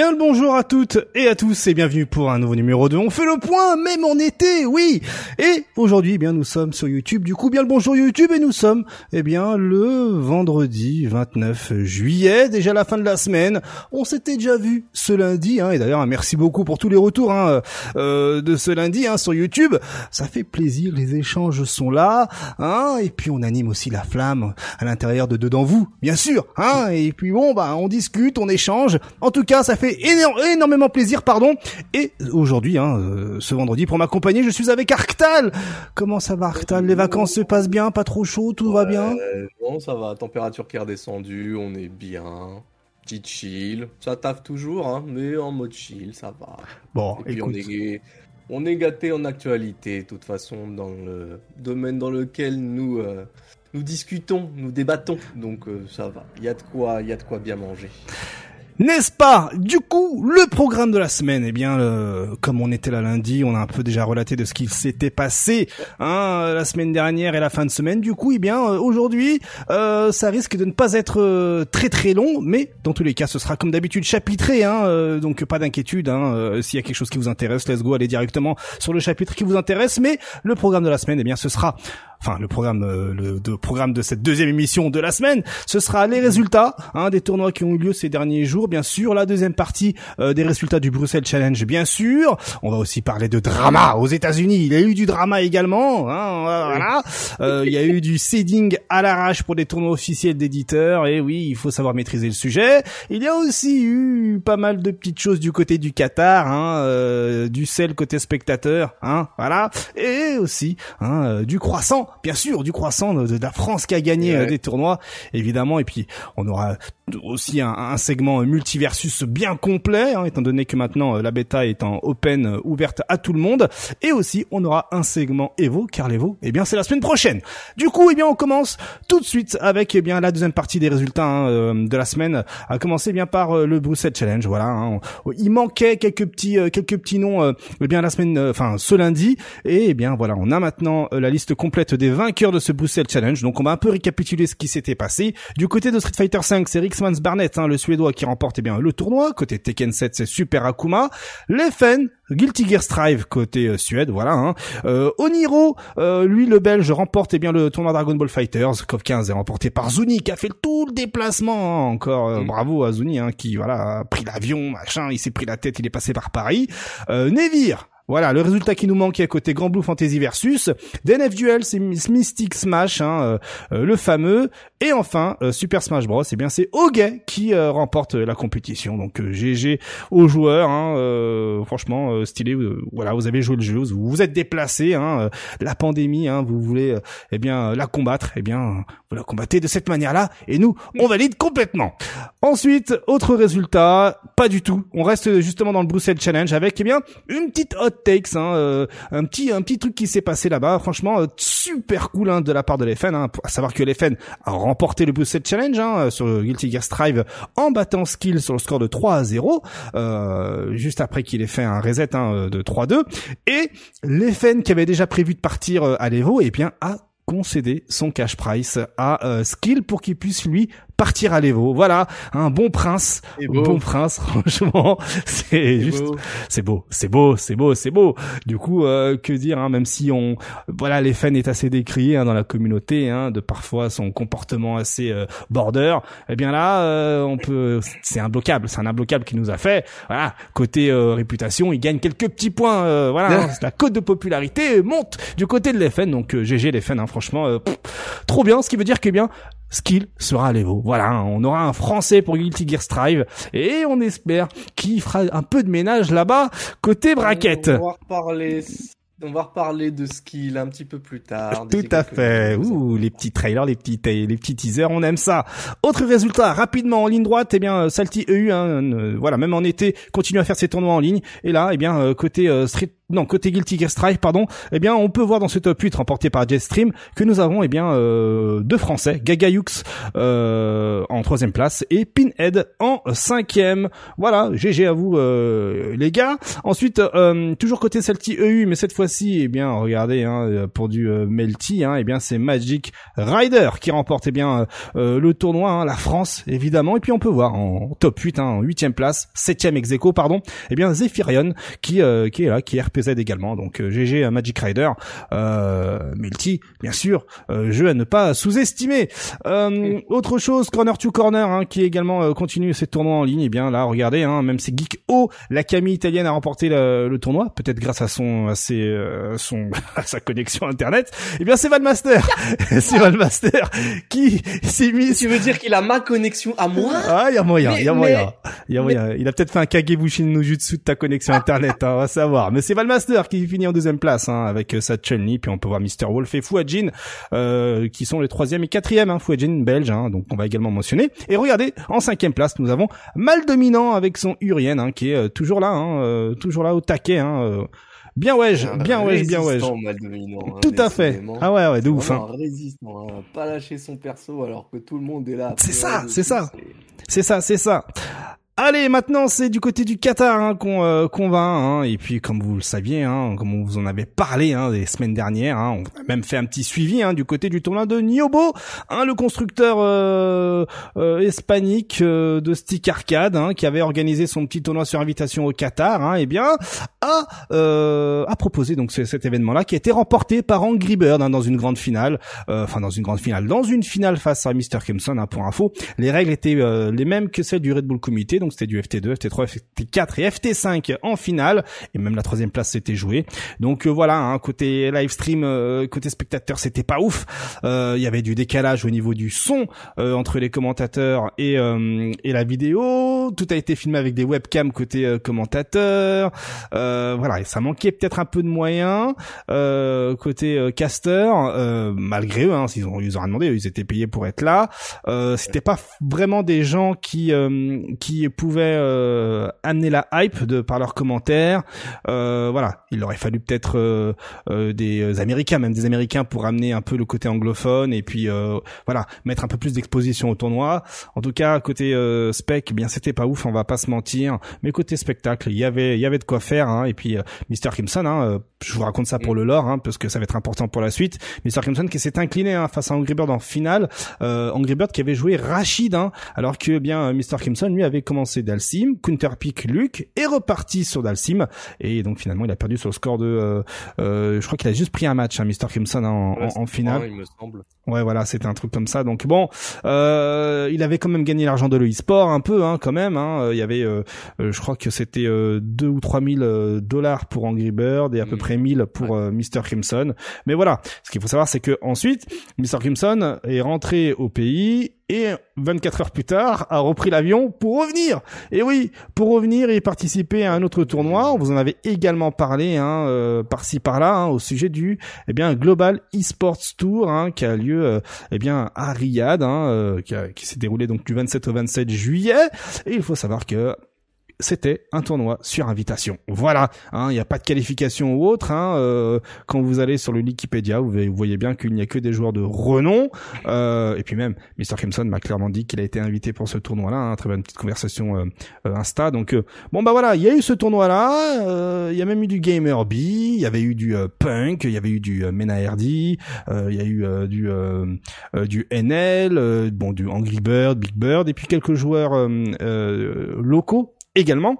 Bien le bonjour à toutes et à tous et bienvenue pour un nouveau numéro de On fait le point, même en été, oui. Et aujourd'hui, eh bien nous sommes sur YouTube. Du coup, bien le bonjour YouTube et nous sommes, eh bien le vendredi 29 juillet, déjà la fin de la semaine. On s'était déjà vu ce lundi, hein, et d'ailleurs merci beaucoup pour tous les retours hein, euh, de ce lundi hein, sur YouTube. Ça fait plaisir, les échanges sont là, hein, et puis on anime aussi la flamme à l'intérieur de dedans vous, bien sûr, hein. Et puis bon, bah on discute, on échange. En tout cas, ça fait énormément plaisir, pardon. Et aujourd'hui, hein, euh, ce vendredi, pour m'accompagner, je suis avec Arctal. Comment ça va, Arctal? Les vacances se passent bien, pas trop chaud, tout va bien? Bon, ça va. Température qui est redescendue, on est bien. Petit chill. Ça taffe toujours, hein, mais en mode chill, ça va. Bon, et puis on est, on est gâté en actualité, de toute façon, dans le domaine dans lequel nous. Euh, nous discutons, nous débattons, donc euh, ça va. Il y a de quoi, il y a de quoi bien manger. N'est-ce pas? Du coup, le programme de la semaine, eh bien, comme on était là lundi, on a un peu déjà relaté de ce qui s'était passé hein, la semaine dernière et la fin de semaine. Du coup, eh bien, euh, aujourd'hui, euh, ça risque de ne pas être euh, très très long, mais dans tous les cas, ce sera comme d'habitude chapitré, hein, donc pas d'inquiétude. Hein, S'il y a quelque chose qui vous intéresse, let's go, allez directement sur le chapitre qui vous intéresse. Mais le programme de la semaine, eh bien, ce sera enfin le programme euh, le de programme de cette deuxième émission de la semaine, ce sera les résultats hein, des tournois qui ont eu lieu ces derniers jours, bien sûr, la deuxième partie euh, des résultats du Bruxelles Challenge, bien sûr. On va aussi parler de drama aux États-Unis. Il y a eu du drama également, hein, voilà. Euh, il y a eu du seeding à l'arrache pour des tournois officiels d'éditeurs. Et oui, il faut savoir maîtriser le sujet. Il y a aussi eu pas mal de petites choses du côté du Qatar, hein, du sel côté spectateur, hein, voilà, et aussi hein, du croissant bien sûr, du croissant de, la France qui a gagné euh, des tournois, évidemment. Et puis, on aura aussi un, segment multiversus bien complet, hein, étant donné que maintenant euh, la bêta est en open euh, ouverte à tout le monde. Et aussi, on aura un segment Evo, car l'Evo, eh bien, c'est la semaine prochaine. Du coup, eh bien, on commence tout de suite avec eh bien la deuxième partie des résultats hein, de la semaine, à commencer bien par le Bruxelles Challenge. Voilà, hein. il manquait quelques petits quelques petits noms, eh bien la semaine, enfin ce lundi, et eh bien voilà, on a maintenant la liste complète des vainqueurs de ce Bruxelles Challenge. Donc on va un peu récapituler ce qui s'était passé. Du côté de Street Fighter 5, c'est Rixmans Barnett, hein, le suédois qui remporte eh bien le tournoi. Côté Tekken 7, c'est Super Akuma. Leffen, Guilty Gear Strive côté euh, Suède, voilà. Hein. Euh, Oniro, euh, lui le Belge remporte eh bien le tournoi Dragon Ball Fighters. CoV 15 est remporté par Zuni qui a fait tout le déplacement. Hein. Encore euh, mm. bravo à Zuni hein, qui voilà a pris l'avion, machin, il s'est pris la tête, il est passé par Paris. Nevir, voilà, le résultat qui nous manquait côté Grand Blue Fantasy versus DNF Duel, c'est Mystic Smash, hein, euh, euh, le fameux, et enfin euh, Super Smash Bros. Eh bien, c'est Ogay qui remporte la compétition. Donc GG aux joueurs, hein, franchement stylé. voilà, vous avez joué le jeu, vous vous êtes déplacé. Hein, la pandémie, vous voulez, eh bien, la combattre. Eh bien, vous la combattez de cette manière-là, et nous, on valide complètement. Ensuite, autre résultat, pas du tout. On reste justement dans le Bruxelles Challenge avec, eh bien, une petite hot takes, hein, euh, un petit un petit truc qui s'est passé là-bas. Franchement, euh, super cool hein, de la part de l'FN. Hein, à savoir que l'FN a remporté le Boosted Challenge hein, sur Guilty Gear Strive en battant Skill sur le score de 3 à 0, euh, juste après qu'il ait fait un reset hein, de 3-2. Et l'FN qui avait déjà prévu de partir à l'Evo, eh bien a concédé son cash price à Skill pour qu'il puisse lui partir à l'Evo. Voilà, un bon prince, bon prince. Franchement, c'est juste, c'est beau, c'est beau, c'est beau, c'est beau. Du coup, euh, que dire, hein, même si on, voilà, les fans est assez décrié hein, dans la communauté, hein, de parfois son comportement assez euh, border. Eh bien là, euh, on peut, c'est imbloquable, c'est un imbloquable qui nous a fait. Voilà, côté réputation, il gagne quelques petits points. voilà, la cote de popularité monte du côté de l'FN. Donc GG les fans, hein, franchement, trop bien. Ce qui veut dire que eh bien Skill sera à l'Evo. Voilà, on aura un Français pour Guilty Gear Strive et on espère qu'il fera un peu de ménage là-bas côté braquette. On va reparler. On va reparler de skill un petit peu plus tard. Tout à fait. Ouh, les petits trailers, les petits, les petits teasers, on aime ça. Autre résultat, rapidement en ligne droite, eh bien, Salty EU, hein, euh, voilà, même en été, continue à faire ses tournois en ligne. Et là, eh bien, euh, côté euh, Street non côté Guilty Gear pardon, eh bien on peut voir dans ce top 8 remporté par Jetstream que nous avons eh bien euh, deux Français, Gagayux euh, en troisième place et Pinhead en cinquième. Voilà, GG à vous euh, les gars. Ensuite euh, toujours côté Celti EU, mais cette fois-ci eh bien regardez hein, pour du Melty, hein, eh bien c'est Magic Rider qui remporte eh bien le tournoi, hein, la France évidemment, et puis on peut voir en top 8, hein, en huitième place, septième ex pardon, eh bien Zephyrion qui qui est là, qui est RPZ également. Donc GG à Magic Rider, euh, Melty, bien sûr, euh, jeu à ne pas sous-estimer. Euh, autre chose, Corner to Corner, hein, qui également euh, continue ses tournois en ligne. Et eh bien là, regardez, hein, même c'est Geek O, la Camille italienne a remporté le, tournoi, peut-être grâce à son, à ses, euh, son, à sa connexion internet. Et eh bien c'est Valmaster, c'est Valmaster qui s'est mis. Tu veux dire qu'il a ma connexion à moi? Ah, il y a moyen, il y a moyen, il y a moyen. Il a peut-être fait un Kagebushin no Jutsu de ta connexion internet, hein, on va savoir. Mais c'est Valmaster qui finit en deuxième place hein, avec sa Chun-Li, puis on peut voir Mr. Wolf et Fouadjin euh, qui sont les troisième et quatrième. Hein, Fouadjin belge, hein, donc on va également mentionner. Et regardez, en cinquième place, nous avons Mal Dominant avec son Urien, hein, qui est euh, toujours là, hein, euh, toujours là au taquet. Hein, euh, bien ouais, bien ouais, bien ouais. Tout à fait. Ah ouais, ouais, de ouf. Hein. Résistant, hein. pas lâcher son perso alors que tout le monde est là. C'est ça, c'est ça. C'est ça, c'est ça. Allez, maintenant c'est du côté du Qatar hein, qu'on euh, va. Hein, et puis comme vous le saviez, hein, comme on vous en avait parlé hein, les semaines dernières, hein, on a même fait un petit suivi du côté du tournoi de Niobo, le constructeur euh, euh, hispanique euh, de stick arcade, qui avait organisé son petit tournoi sur invitation au Qatar. Et eh bien a a proposé donc cet événement-là qui a été remporté par Angry Bird dans une grande finale, enfin dans une grande finale, dans une finale face à Mr. Hein, pour info, les règles étaient les mêmes que celles du Red Bull Comité. C'était du FT2, FT3, FT4 et FT5 en finale et même la troisième place s'était jouée. Donc euh, voilà, hein, côté live stream, euh, côté spectateur, c'était pas ouf. Euh, il y avait du décalage au niveau du son entre les commentateurs et et la vidéo. Tout a été filmé avec des webcams côté commentateurs. voilà, et ça manquait peut-être un peu de moyens côté caster, malgré eux. Hein, ils ont ils ont rien demandé, ils étaient payés pour être là. c'était pas vraiment des gens qui qui pouvaient euh, amener la hype de par leurs commentaires. Euh, voilà, il aurait fallu peut-être euh, des Américains, même des Américains, pour amener un peu le côté anglophone et puis voilà mettre un peu plus d'exposition au tournoi. En tout cas, côté spec, eh bien c'était pas ouf, on va pas se mentir. Mais côté spectacle, il y avait il y avait de quoi faire. Hein, et puis Mr. Kimson, hein, je vous raconte ça pour le lore, hein, parce que ça va être important pour la suite. Mr. Kimson qui s'est incliné hein, face à Angry Bird en finale. Angry Bird qui avait joué Rachid, hein, alors que eh bien Mr. Kimson lui avait commencé Dalsim, counterpick Luke est reparti sur Dalsim et donc finalement il a perdu sur le score de, euh, euh, je crois qu'il a juste pris un match, hein, Mr. Crimson en, en, finale. il me semble. Ouais voilà, c'était un truc comme ça. Donc bon, euh, il avait quand même gagné l'argent de l'e-sport un peu, hein, quand même. Hein. Il y avait, je crois que c'était deux ou trois mille dollars pour Angry Bird et à peu mm. près 1000 pour Mr. Crimson. Mais voilà, ce qu'il faut savoir, c'est que ensuite, Mr. Crimson est rentré au pays et 24 heures plus tard a repris l'avion pour revenir. Et oui, pour revenir et participer à un autre tournoi. On vous en avait également parlé hein, euh, par-ci par-là hein, au sujet du eh bien Global Esports Tour hein, qui a lieu euh, eh bien à Riyad, hein, euh, qui, qui s'est déroulé donc du 27 au 27 juillet. Et il faut savoir que c'était un tournoi sur invitation. Voilà, hein, il n'y a pas de qualification ou autre. Hein, euh, quand vous allez sur le Wikipédia, vous voyez bien qu'il n'y a que des joueurs de renom. Euh, et puis même, Mr. Crimson m'a clairement dit qu'il a été invité pour ce tournoi-là. Hein, très bonne petite conversation euh, Insta. Donc bon bah voilà, il y a eu ce tournoi-là. Il y a même eu du Gamer B, il y avait eu du Punk, il y avait eu du Mena RD, il y a eu du du NL, bon du Angry Bird, Big Bird, et puis quelques joueurs locaux également.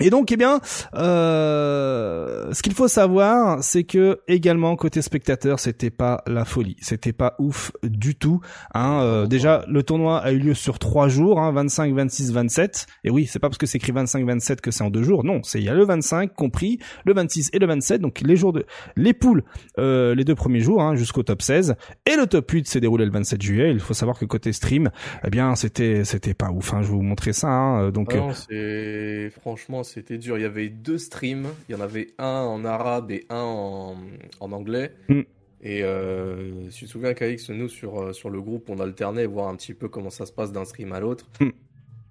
Et donc, eh bien, euh, ce qu'il faut savoir, c'est que également côté spectateur, c'était pas la folie, c'était pas ouf du tout. Hein. Euh, déjà, le tournoi a eu lieu sur trois jours, hein, 25, 26, 27. Et oui, c'est pas parce que c'est écrit 25, 27 que c'est en deux jours. Non, c'est il y a le 25 compris, le 26 et le 27. Donc les jours de les poules, euh, les deux premiers jours hein, jusqu'au top 16. Et le top 8 s'est déroulé le 27 juillet. Il faut savoir que côté stream, eh bien, c'était c'était pas ouf. Hein. Je vais vous montrer ça. Hein. Donc, ah c'est franchement c'était dur. Il y avait deux streams. Il y en avait un en arabe et un en, en anglais. Mm. Et euh, je me souviens qu'Alix, nous, sur, euh, sur le groupe, on alternait, voir un petit peu comment ça se passe d'un stream à l'autre. Mm.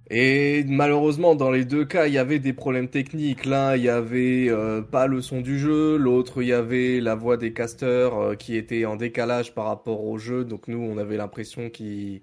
Et malheureusement, dans les deux cas, il y avait des problèmes techniques. L'un, il y avait euh, pas le son du jeu. L'autre, il y avait la voix des casters euh, qui était en décalage par rapport au jeu. Donc nous, on avait l'impression qu'ils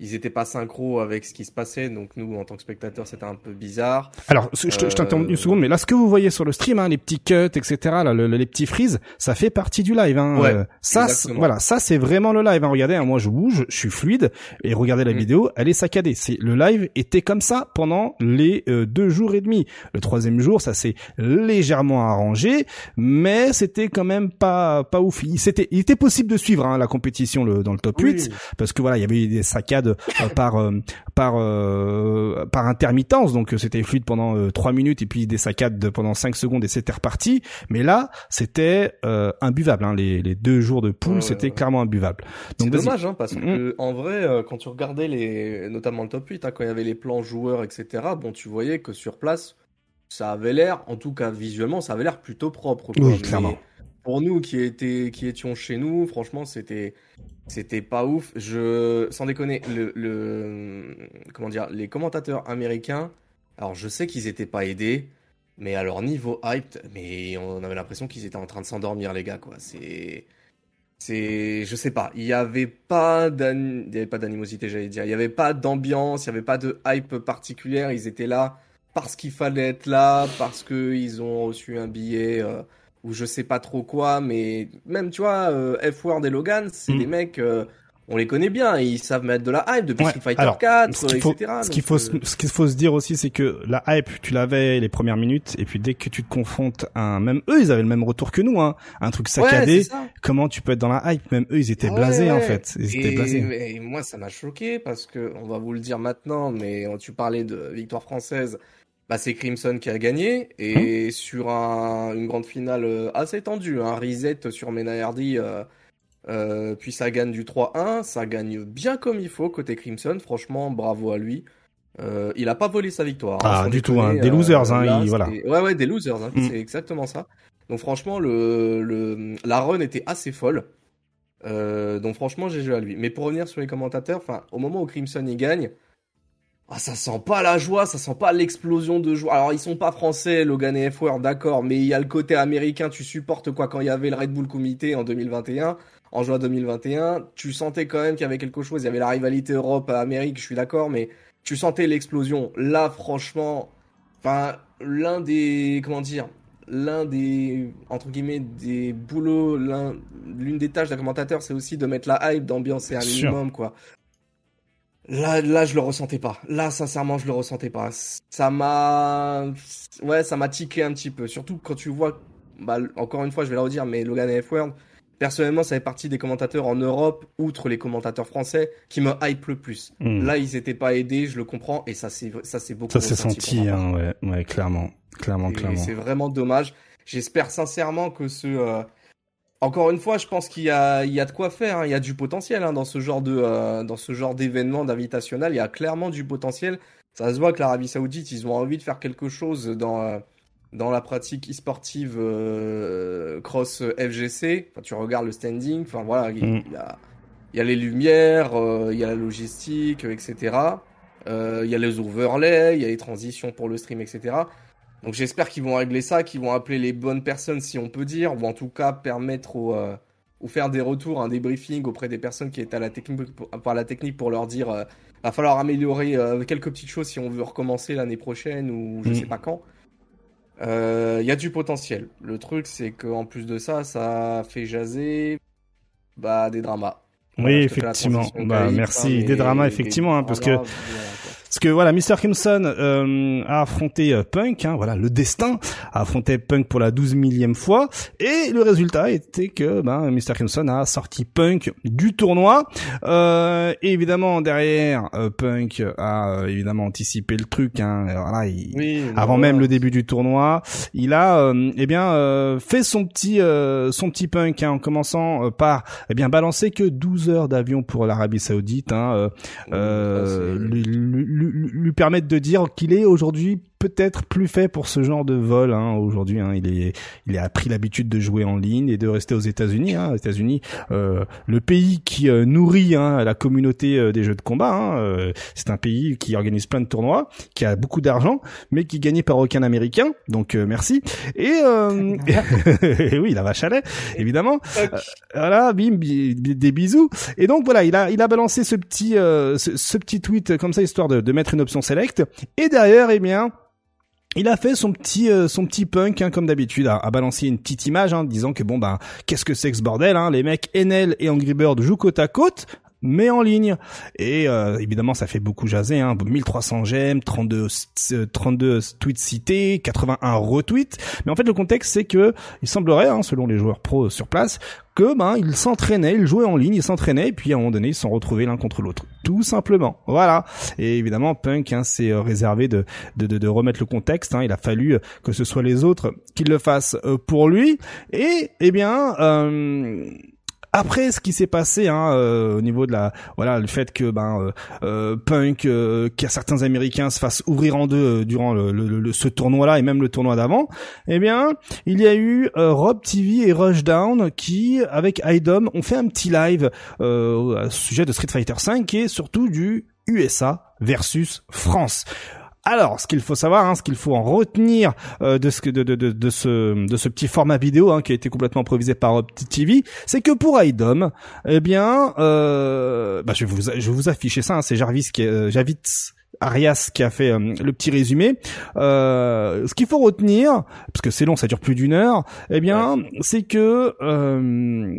ils étaient pas synchro avec ce qui se passait, donc nous en tant que spectateurs c'était un peu bizarre. Alors je, je t'interromps une euh, seconde, mais là ce que vous voyez sur le stream, hein, les petits cuts, etc., là, les petits freezes, ça fait partie du live. Hein. Ouais, euh, ça, voilà, ça c'est vraiment le live. Hein. Regardez, hein, moi je bouge, je suis fluide, et regardez la mm. vidéo, elle est saccadée. C'est le live était comme ça pendant les euh, deux jours et demi. Le troisième jour, ça s'est légèrement arrangé, mais c'était quand même pas pas ouf. Il, c'était, il était possible de suivre hein, la compétition le, dans le top 8 parce que voilà, il y avait des saccades euh, par euh, par euh, par intermittence. Donc c'était fluide pendant 3 minutes et puis des saccades pendant 5 secondes et c'était reparti. Mais là c'était imbuvable hein. les, les deux jours de poule c'était clairement imbuvable. Donc c'est dommage hein, parce mm. que en vrai quand tu regardais les notamment le top 8 hein, quand il y avait les plans joueurs etc bon tu voyais que sur place ça avait l'air en tout cas visuellement ça avait l'air plutôt propre clairement pour nous qui étaient qui étions chez nous franchement c'était c'était pas ouf. Je, sans déconner, le, comment dire, les commentateurs américains. Alors, je sais qu'ils étaient pas aidés, mais à leur niveau hype, mais on avait l'impression qu'ils étaient en train de s'endormir, les gars, quoi. C'est, c'est, je sais pas. Il y avait pas pas d'animosité, j'allais dire. Il y avait pas d'ambiance, il y avait pas de hype particulière. Ils étaient là parce qu'il fallait être là, parce qu'ils ont reçu un billet. Euh, ou je sais pas trop quoi, mais même tu vois, euh, F-Word et Logan, c'est mm. des mecs, euh, on les connaît bien, ils savent mettre de la hype depuis Street Fighter 4, etc. Ce qu'il faut, euh, ce qu'il faut se dire aussi, c'est que la hype, tu l'avais les premières minutes, et puis dès que tu te confrontes à un, même eux, ils avaient le même retour que nous, hein, un truc saccadé. comment tu peux être dans la hype? Même eux, ils étaient blasés en fait, ils étaient blasés. Et moi, ça m'a choqué parce que on va vous le dire maintenant, mais tu parlais de victoire française bah, c'est Crimson qui a gagné et mmh. sur une grande finale euh, assez tendue, un reset sur Mena Hardy, euh, euh, puis ça gagne du 3-1, ça gagne bien comme il faut côté Crimson, franchement bravo à lui. il a pas volé sa victoire. Hein, ah du tout, hein. des losers, hein, voilà. Ouais ouais des losers, hein, mmh. c'est exactement ça. Donc franchement le, le la run était assez folle. donc franchement j'ai joué à lui. Mais pour revenir sur les commentateurs, enfin au moment où Crimson y gagne, ah, ça sent pas la joie, ça sent pas l'explosion de joie. Alors, ils sont pas français, Logan et f d'accord, mais il y a le côté américain, tu supportes quoi quand il y avait le Red Bull Comité en 2021, en juin 2021, tu sentais quand même qu'il y avait quelque chose, il y avait la rivalité Europe-Amérique, je suis d'accord, mais tu sentais l'explosion. Là, franchement, enfin, l'un des, comment dire, l'un des, entre guillemets, des boulots, l'une des tâches d'un commentateur, c'est aussi de mettre la hype, d'ambiancer un minimum, quoi. Là, là, je le ressentais pas. Là, sincèrement, je le ressentais pas. Ça m'a, ouais, ça m'a tiqué un petit peu. Surtout quand tu vois, bah, encore une fois, je vais le redire, mais Logan et F-Word, personnellement, ça fait partie des commentateurs en Europe, outre les commentateurs français, qui me hype le plus. Hmm. Là, ils étaient pas aidés, je le comprends, et ça, c'est, ça, c'est beaucoup. Ça s'est senti, hein, ouais, ouais, clairement, clairement, clairement. C'est vraiment dommage. J'espère sincèrement que ce, euh, encore une fois, je pense qu'il y a, il y a de quoi faire. Hein. Il y a du potentiel hein, dans ce genre de, euh, dans ce genre d'événement d'invitationnel. Il y a clairement du potentiel. Ça se voit que l'Arabie Saoudite, ils ont envie de faire quelque chose dans, euh, dans la pratique e-sportive euh, cross FGC. Enfin, tu regardes le standing. Enfin voilà, il, mm. y, a, il y a les lumières, il y a la logistique, etc. il y a les overlays, il y a les transitions pour le stream, etc. Donc j'espère qu'ils vont régler ça, qu'ils vont appeler les bonnes personnes si on peut dire, ou en tout cas permettre au, euh, ou faire des retours, un débriefing auprès des personnes qui étaient à la technique, par la technique pour leur dire, euh, va falloir améliorer euh, quelques petites choses si on veut recommencer l'année prochaine ou je mm. sais pas quand. Il euh, y a du potentiel. Le truc c'est qu'en plus de ça, ça fait jaser bah des dramas. Oui, effectivement. Bah, merci. Des dramas, effectivement, hein, parce que parce que voilà, Mr. Crimson euh, a affronté euh, Punk, hein, voilà, le destin a affronté Punk pour la douze millième fois, et le résultat était que ben, Mr. Crimson a sorti Punk du tournoi. Euh, et évidemment derrière, euh, Punk a évidemment anticipé le truc. Hein, voilà, avant même le début du tournoi, il a eh bien fait son petit son petit Punk hein, en commençant par eh bien balancer que 12 heures d'avion pour l'Arabie Saoudite. Hein, lui, lui, permettre de dire qu'il est aujourd'hui peut-être plus fait pour ce genre de vol hein, aujourd'hui. Hein. Il est, il a pris l'habitude de jouer en ligne et de rester aux États-Unis. Hein. États-Unis, euh, le pays qui euh, nourrit hein, la communauté euh, des jeux de combat. Hein. Euh, c'est un pays qui organise plein de tournois, qui a beaucoup d'argent, mais qui gagnait par aucun Américain. Donc merci. Et, et oui, la vache à lait, évidemment. voilà, bim, des bisous. Et donc voilà, il a, il a balancé ce petit, ce, ce, petit tweet comme ça histoire de, de mettre une option select. Et derrière, eh bien il a fait son petit euh, son petit punk hein, comme d'habitude a, a, balancé une petite image hein, disant que bon bah qu'est-ce que c'est que ce bordel hein, les mecs Enel et Angry Bird jouent côte à côte mais en ligne. Et euh, évidemment, ça fait beaucoup jaser. Hein. 1300 j'aime, 32 32 tweets cités, 81 retweets. Mais en fait, le contexte, c'est que il semblerait, hein, selon les joueurs pros sur place, que ben ils s'entraînaient, ils jouaient en ligne, ils s'entraînaient, et puis à un moment donné, ils se sont retrouvés l'un contre l'autre. Tout simplement. Voilà. Et évidemment, Punk, hein, c'est euh, réservé de, de, de, remettre le contexte. Hein. Il a fallu que ce soit les autres qui le fassent euh, pour lui. Et eh bien. Euh, après ce qui s'est passé hein, euh, au niveau de la voilà le fait que ben euh, euh Punk euh, a certains Américains se fassent ouvrir en deux durant le, le, ce tournoi là et même le tournoi d'avant eh bien il y a eu Rob TV et Rushdown qui avec IDOM ont fait un petit live au sujet de Street Fighter 5 et surtout du USA versus France. Alors, ce qu'il faut savoir, hein, ce qu'il faut en retenir euh, de, ce, de, de, de, ce, de ce petit format vidéo hein, qui a été complètement improvisé par OptiTV, c'est que pour IDOM, eh bien, euh, bah, je, vais vous, je vais vous afficher ça, hein, c'est Jarvis qui euh, Javits Arias qui a fait euh, le petit résumé. Euh, ce qu'il faut retenir, parce que c'est long, ça dure plus d'une heure, eh bien, c'est que euh,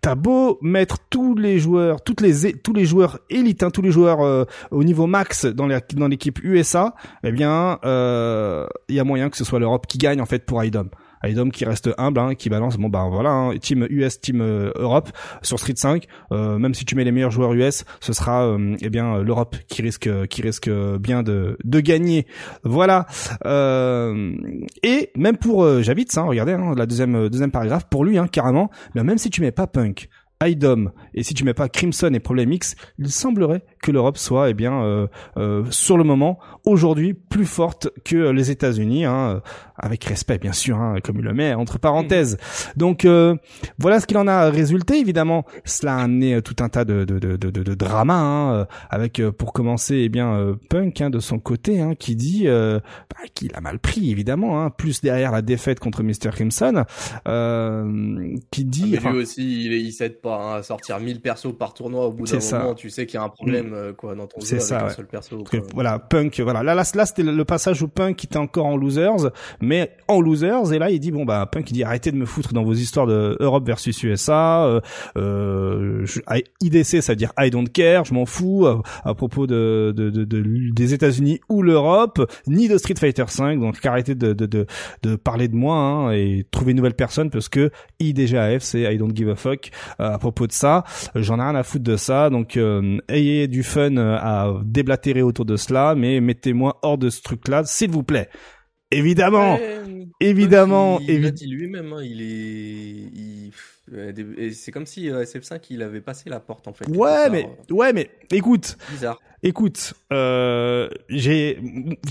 t'as beau mettre tous les joueurs, toutes les tous les joueurs élites, hein, tous les joueurs euh, au niveau max dans dans l'équipe USA, eh bien, il y a moyen que ce soit l'Europe qui gagne en fait pour IDOM. Idom qui reste humble, hein, qui balance, bon bah voilà, hein, team US, team euh, Europe sur Street 5. Euh, même si tu mets les meilleurs joueurs US, ce sera euh, eh bien l'Europe qui risque qui risque bien de de gagner. Voilà. et même pour Javits, hein, regardez la deuxième deuxième paragraphe pour lui, carrément. Mais même si tu mets pas Punk, IDOM et si tu mets pas Crimson et Problem X, il semblerait que l'Europe soit eh bien euh, euh, sur le moment aujourd'hui plus forte que les États-Unis hein, avec respect bien sûr hein, comme il le met entre parenthèses. Donc euh, voilà ce qu'il en a résulté évidemment. Cela a amené tout un tas de de de de, de drama hein, avec pour commencer eh bien Punk hein, de son côté hein, qui dit bah, qu'il a mal pris évidemment hein, plus derrière la défaite contre Mr Crimson qui dit ah, lui aussi il, il s'aide pas Hein, à sortir 1000 persos par tournoi au bout d'un moment, tu sais qu'il y a un problème. Euh, quoi dans ton jeu avec ça, un seul perso. Voilà, Punk, voilà. Là, là, là c'était le passage où Punk était encore en losers, mais en losers et là il dit bon bah Punk il dit arrêtez de me foutre dans vos histoires de Europe versus USA. Euh, euh, IDC ça veut dire I don't care, je m'en fous à, propos de, de, de, de des États-Unis ou l'Europe, ni de Street Fighter 5. Donc arrêtez de, de, de, de parler de moi hein, et trouver une nouvelle personne parce que IDGAF c'est I don't give a fuck. Euh, propos de ça. J'en ai rien à foutre de ça. Donc euh, ayez du fun euh, à déblatérer autour de cela, mais mettez-moi hors de ce truc-là, s'il vous plaît. Évidemment, évidemment, il, il dit lui-même, hein, il est, c'est comme si SF5 il avait passé la porte en fait. Ouais, mais ouais, mais écoute. Bizarre. Écoute, euh, j'ai,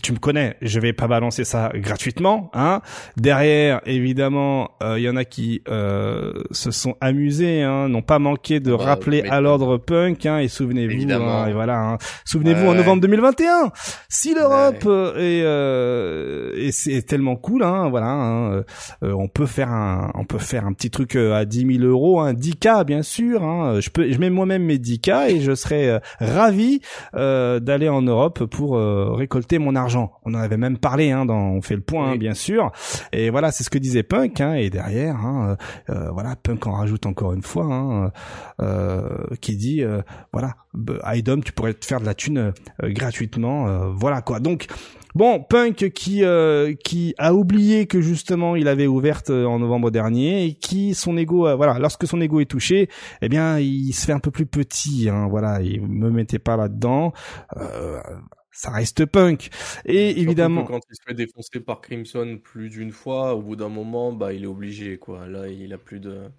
tu me connais, je vais pas balancer ça gratuitement, hein. Derrière, évidemment, il euh, y en a qui euh, se sont amusés, hein, n'ont pas manqué de bah, rappeler à l'ordre punk, hein, et souvenez-vous, hein, et voilà, hein, souvenez-vous en novembre 2021, si l'Europe est, et c'est tellement cool, hein, voilà, hein, on peut faire un, on peut faire un petit truc à 10 000 euros, hein, 10K bien sûr, hein, je peux, je mets moi-même mes 10K et je serais ravi euh, d'aller en Europe pour euh, récolter mon argent. On en avait même parlé, hein, dans, on fait le point, hein, bien sûr. Et voilà, c'est ce que disait Punk. Hein, et derrière, hein, euh, voilà, Punk en rajoute encore une fois, hein, qui dit, voilà, IDOM, tu pourrais te faire de la thune gratuitement. voilà quoi. Donc Bon, Punk qui euh, qui a oublié que justement il avait ouverte euh, en novembre dernier et qui son ego euh, voilà lorsque son ego est touché eh bien il se fait un peu plus petit hein, voilà il me mettait pas là dedans ça reste punk. Et évidemment quand il se fait défoncer par Crimson plus d'une fois au bout d'un moment bah il est obligé quoi. Là il a plus de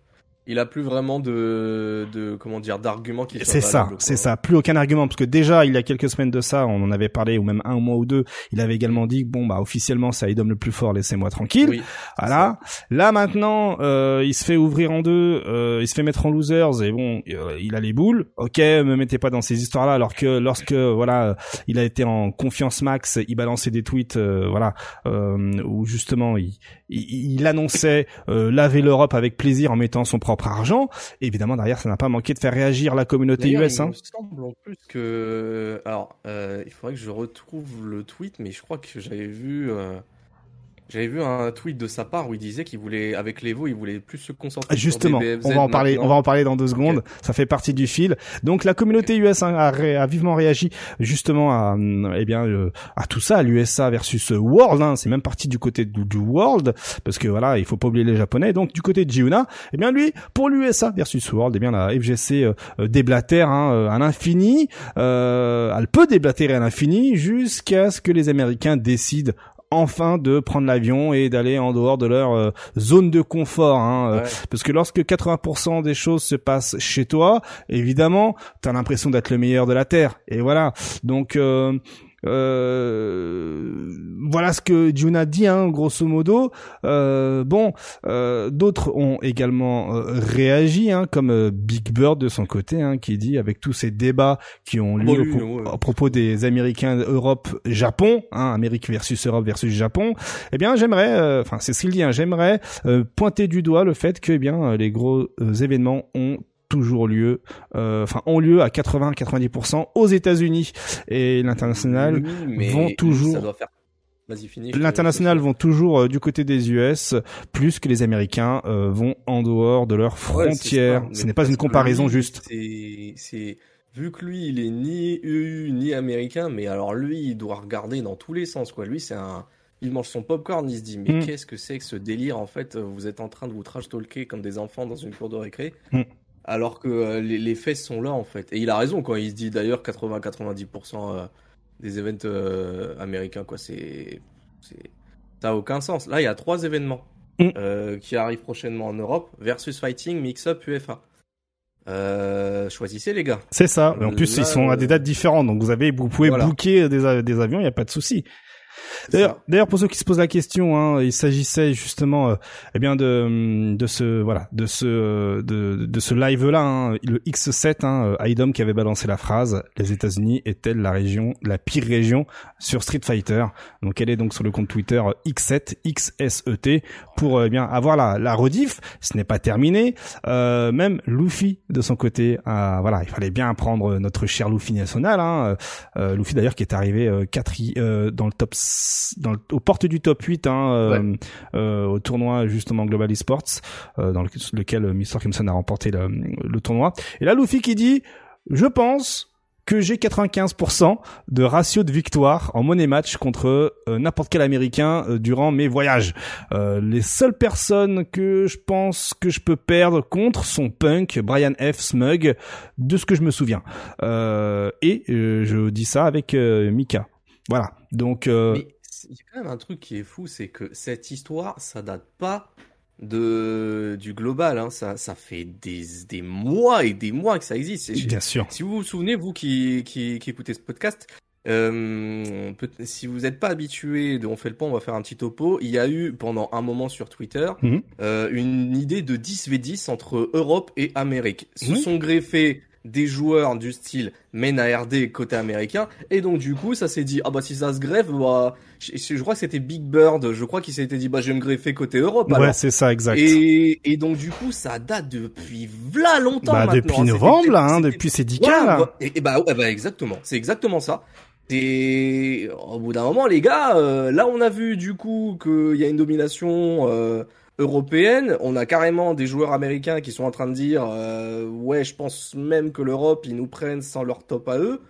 il a plus vraiment de, de comment dire d'arguments qui c'est ça c'est ça. Plus aucun argument parce que déjà il y a quelques semaines de ça on en avait parlé ou même un mois ou deux il avait également dit bon bah officiellement c'est Idom le plus fort laissez-moi tranquille. Oui, voilà. là maintenant euh, il se fait ouvrir en deux euh, il se fait mettre en losers et bon euh, il a les boules. Ok me mettez pas dans ces histoires là alors que lorsque voilà il a été en confiance max il balançait des tweets euh, voilà où justement il, il, il annonçait laver l'Europe avec plaisir en mettant son propre argent. évidemment, derrière, ça n'a pas manqué de faire réagir la communauté US. Il hein. me semble en plus que, alors, euh, il faudrait que je retrouve le tweet, mais je crois que j'avais vu. Euh, j'avais vu un tweet de sa part où il disait qu'il voulait, avec l'Evo, il voulait plus se concentrer Justement, sur on va en parler, on va en parler dans deux secondes. Ça fait partie du fil. Donc la communauté US a, vivement réagi justement à, eh bien, euh, à tout ça, à l'USA versus World. Hein. C'est même parti du côté du, World parce que voilà, il faut pas oublier les Japonais. Donc du côté de Jiuna, eh bien lui, pour l'USA versus World, eh bien la FGC euh, déblatère hein, euh, à l'infini. Euh, elle peut déblatérer à l'infini jusqu'à ce que les Américains décident enfin de prendre l'avion et d'aller en dehors de leur euh, zone de confort. Hein, euh, Parce que lorsque 80% des choses se passent chez toi, évidemment, t'as l'impression d'être le meilleur de la Terre. Et voilà. Donc... Euh, euh, voilà ce que Juna dit, hein, grosso modo. Euh, bon, euh, d'autres ont également euh, réagi, hein, comme euh, Big Bird de son côté, hein, qui dit avec tous ces débats qui ont lieu à propos des Américains Europe Japon, hein, Amérique versus Europe versus Japon. Eh bien, j'aimerais, enfin c'est ce qu'il dit, hein, j'aimerais pointer du doigt le fait que eh bien les gros événements ont toujours lieu, euh, enfin ont lieu à 80-90% aux États-Unis et l'international vont toujours. L'international vont toujours euh, du côté des US, plus que les Américains euh, vont en dehors de leurs frontières. Ce n'est pas une comparaison juste. C'est vu que lui, il est ni EU ni américain, mais alors lui, il doit regarder dans tous les sens quoi. Lui, c'est un il mange son popcorn, il se dit mais hmm. qu'est-ce que c'est que ce délire en fait Vous êtes en train de vous trash talker comme des enfants dans une cour de récré. Hmm alors que euh, les, les, faits sont là en fait. Et il a raison quand il se dit d'ailleurs 80-90% euh, des événements euh, américains quoi. C'est, ça a aucun sens. Là il y a trois événements mm. qui arrivent prochainement en Europe versus Fighting, Mix-Up, UFA. choisissez les gars. C'est ça. en plus ils sont à des dates différentes donc vous avez vous pouvez booker des, des avions, il y a pas de souci. D'ailleurs, d'ailleurs, pour ceux qui se posent la question, hein, il s'agissait justement, euh, eh bien, de de ce voilà, de ce de, de ce live là, hein, le X7, hein, Idom qui avait balancé la phrase "Les États-Unis est-elle la région, la pire région sur Street Fighter? Donc, elle est donc sur le compte Twitter X7 XSET pour eh bien avoir la la rediff. Ce n'est pas terminé. Euh, même Luffy de son côté, euh, voilà, il fallait bien prendre notre cher Luffy national. Hein, euh, Luffy d'ailleurs qui est arrivé euh, euh, dans le top dans aux portes du top 8 hein, euh, euh, au tournoi justement Global Esports euh, dans lequel Mr. Crimson a remporté le, le tournoi. Et là Luffy qui dit je pense que j'ai 95% de ratio de victoire en money match contre n'importe quel américain durant mes voyages. Euh, les seules personnes que je pense que je peux perdre contre sont Punk, Brian F, Smug, de ce que je me souviens. Euh, et je dis ça avec Mika. Voilà. Donc. Euh... Mais il y a quand même un truc qui est fou, c'est que cette histoire, ça date pas de du global. Hein. Ça, ça fait des, des mois et des mois que ça existe. Bien sûr. Si vous vous souvenez, vous qui, qui, qui écoutez ce podcast, euh, si vous n'êtes pas habitué de On fait le pont, on va faire un petit topo. Il y a eu pendant un moment sur Twitter mhm. euh, une idée de 10v10 entre Europe et Amérique. Se sont greffés des joueurs du style MENA RD côté américain. Et donc du coup ça s'est dit ah bah si ça se greffe bah je, crois que c'était Big Bird. Je crois qu'il s'était dit bah je vais me greffer côté Europe ouais c'est ça exact. Et, et donc du coup ça date depuis v'là longtemps bah, depuis novembre là hein, depuis ces 10 cas là. et, bah, ouais, bah exactement. C'est exactement ça. Et au bout d'un moment les gars euh, là on a vu du coup qu'il y a une domination euh, européenne. On a carrément des joueurs américains qui sont en train de dire euh, ouais, je pense même que l'Europe ils nous prennent sans leur top à eux.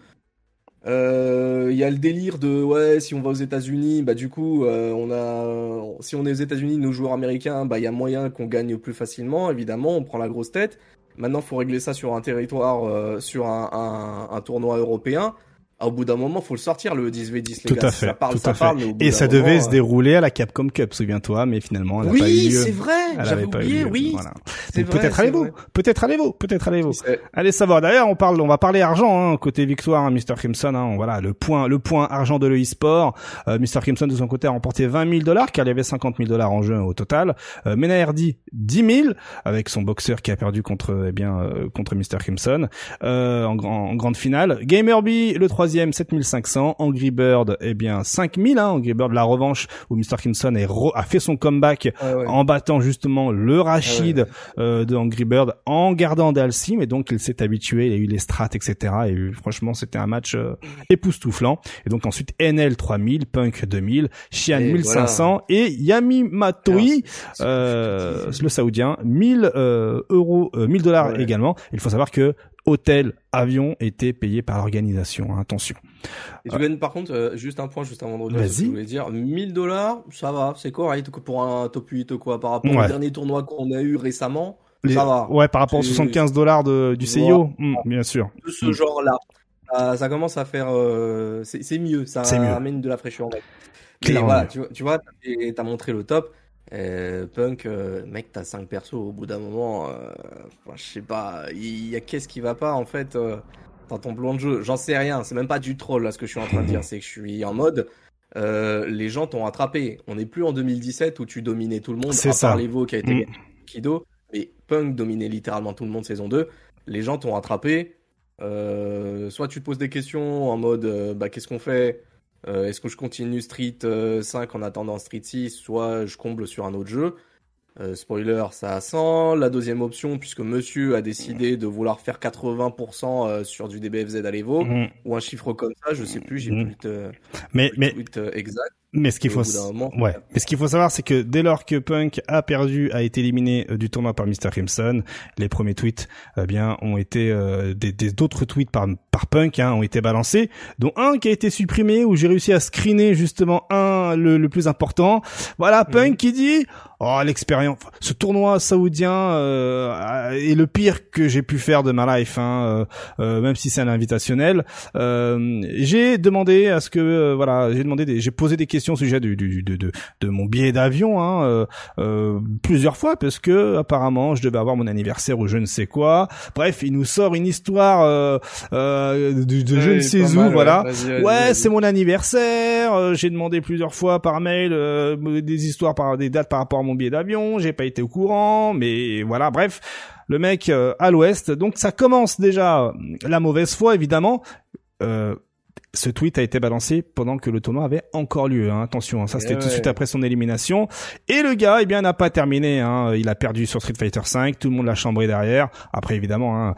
Il euh, y a le délire de ouais, si on va aux États-Unis, bah du coup, euh, on a, si on est aux États-Unis, nos joueurs américains, bah il y a moyen qu'on gagne plus facilement. Évidemment, on prend la grosse tête. Maintenant, faut régler ça sur un territoire, sur un, tournoi européen. Au bout d'un moment, faut le sortir le 10v10 les tout gars. À fait, ça parle, tout ça à parle, fait. Et ça devait se euh, dérouler à la Capcom Cup, souviens-toi, mais finalement, elle oui, pas eu lieu. c'est vrai. J'avais oublié, oui. Voilà. Peut-être allez-vous, peut-être allez-vous, peut-être allez-vous. Allez savoir. D'ailleurs, on parle, on va parler argent hein, côté victoire, hein, Mr Crimson. Hein, voilà, le point, le point argent de l'e-sport. Euh, Mr Crimson de son côté a remporté 20 000 dollars, car il y avait 50 000 dollars en jeu au total. Euh, Mena RD 10 000 avec son boxeur qui a perdu contre, eh bien, euh, contre Mr Crimson euh, en, en grande finale. Gamerby le troisième 7500. Angry Bird, eh bien 5000. Hein, Angry Bird la revanche où Mr Crimson a fait son comeback en battant justement le Rachid euh, de Angry Bird en gardant Dalsim et donc il s'est habitué, il a eu les strats etc. Et franchement c'était un match euh, époustouflant. Et donc ensuite NL 3000, Punk 2000, Xian 1500 et Yami Matoi, euh, le saoudien 1000 euh, euros, 1000 dollars également. Il faut savoir que hôtel, avion étaient payés par l'organisation. Hein, attention. Et tu gagnes par contre, euh, juste un point juste avant de revenir je voulais dire. 1000 dollars, ça va, c'est correct pour un top 8 quoi, par rapport au dernier tournoi qu'on a eu récemment. Ça va. Ouais, par rapport aux 75 dollars du CIO, hmm, bien sûr. De ce hmm. genre-là. ça commence à faire, euh, c'est mieux, ça amène de la fraîcheur. Mais voilà, tu, tu vois, t'as montré le top. Euh, Punk, euh, mec, t'as 5 persos au bout d'un moment. Euh, je sais pas, il y, a qu'est-ce qui va pas en fait dans ton plan de jeu? J'en sais rien, c'est même pas du troll là ce que je suis en train de dire, c'est que je suis en mode. les gens t'ont rattrapé. On n'est plus en 2017 où tu dominais tout le monde, c'est ça. l'Evo qui a été mm. Kido, mais Punk dominait littéralement tout le monde saison 2. Les gens t'ont rattrapé. soit tu te poses des questions en mode bah qu'est-ce qu'on fait? Euh, est-ce que je continue Street 5 euh, en attendant Street 6, soit je comble sur un autre jeu? Euh, spoiler, ça sent. La deuxième option, puisque monsieur a décidé de vouloir faire 80% sur du DBFZ à l'Evo, mhm. ou un chiffre comme ça, je sais plus, j'ai mhm. plus mais, mais, exact. Mais ce qu'il faut, ouais. Mais ce qu'il faut savoir, c'est que dès lors que Punk a perdu, a été éliminé du tournoi par Mr. Crimson, les premiers tweets, eh bien, ont été des, d'autres tweets par par Punk hein, ont été balancés, dont un qui a été supprimé où j'ai réussi à screener justement un le, le plus important. Voilà, Punk qui dit Oh, l'expérience, ce tournoi saoudien euh, est le pire que j'ai pu faire de ma life, hein, euh, euh même si c'est un invitationnel. Euh, j'ai demandé à ce que, euh, voilà, j'ai demandé, j'ai posé des questions au sujet du, du, de, de, de mon billet d'avion, hein, plusieurs fois, parce que apparemment je devais avoir mon anniversaire ou je ne sais quoi. Bref, il nous sort une histoire de, de je ne sais où, voilà. ouais, c'est mon anniversaire. j'ai demandé plusieurs fois par mail des histoires par des dates par rapport à mon billet d'avion, j'ai pas été au courant, mais voilà, bref, le mec euh, à l'ouest. Donc ça commence déjà euh, la mauvaise foi, évidemment. Euh, ce tweet a été balancé pendant que le tournoi avait encore lieu. Hein. Attention, hein, ça c'était tout de suite après son élimination. Et le gars, eh bien, n'a pas terminé. Hein. Il a perdu sur Street Fighter 5. Tout le monde l'a chambré derrière. Après, évidemment, hein,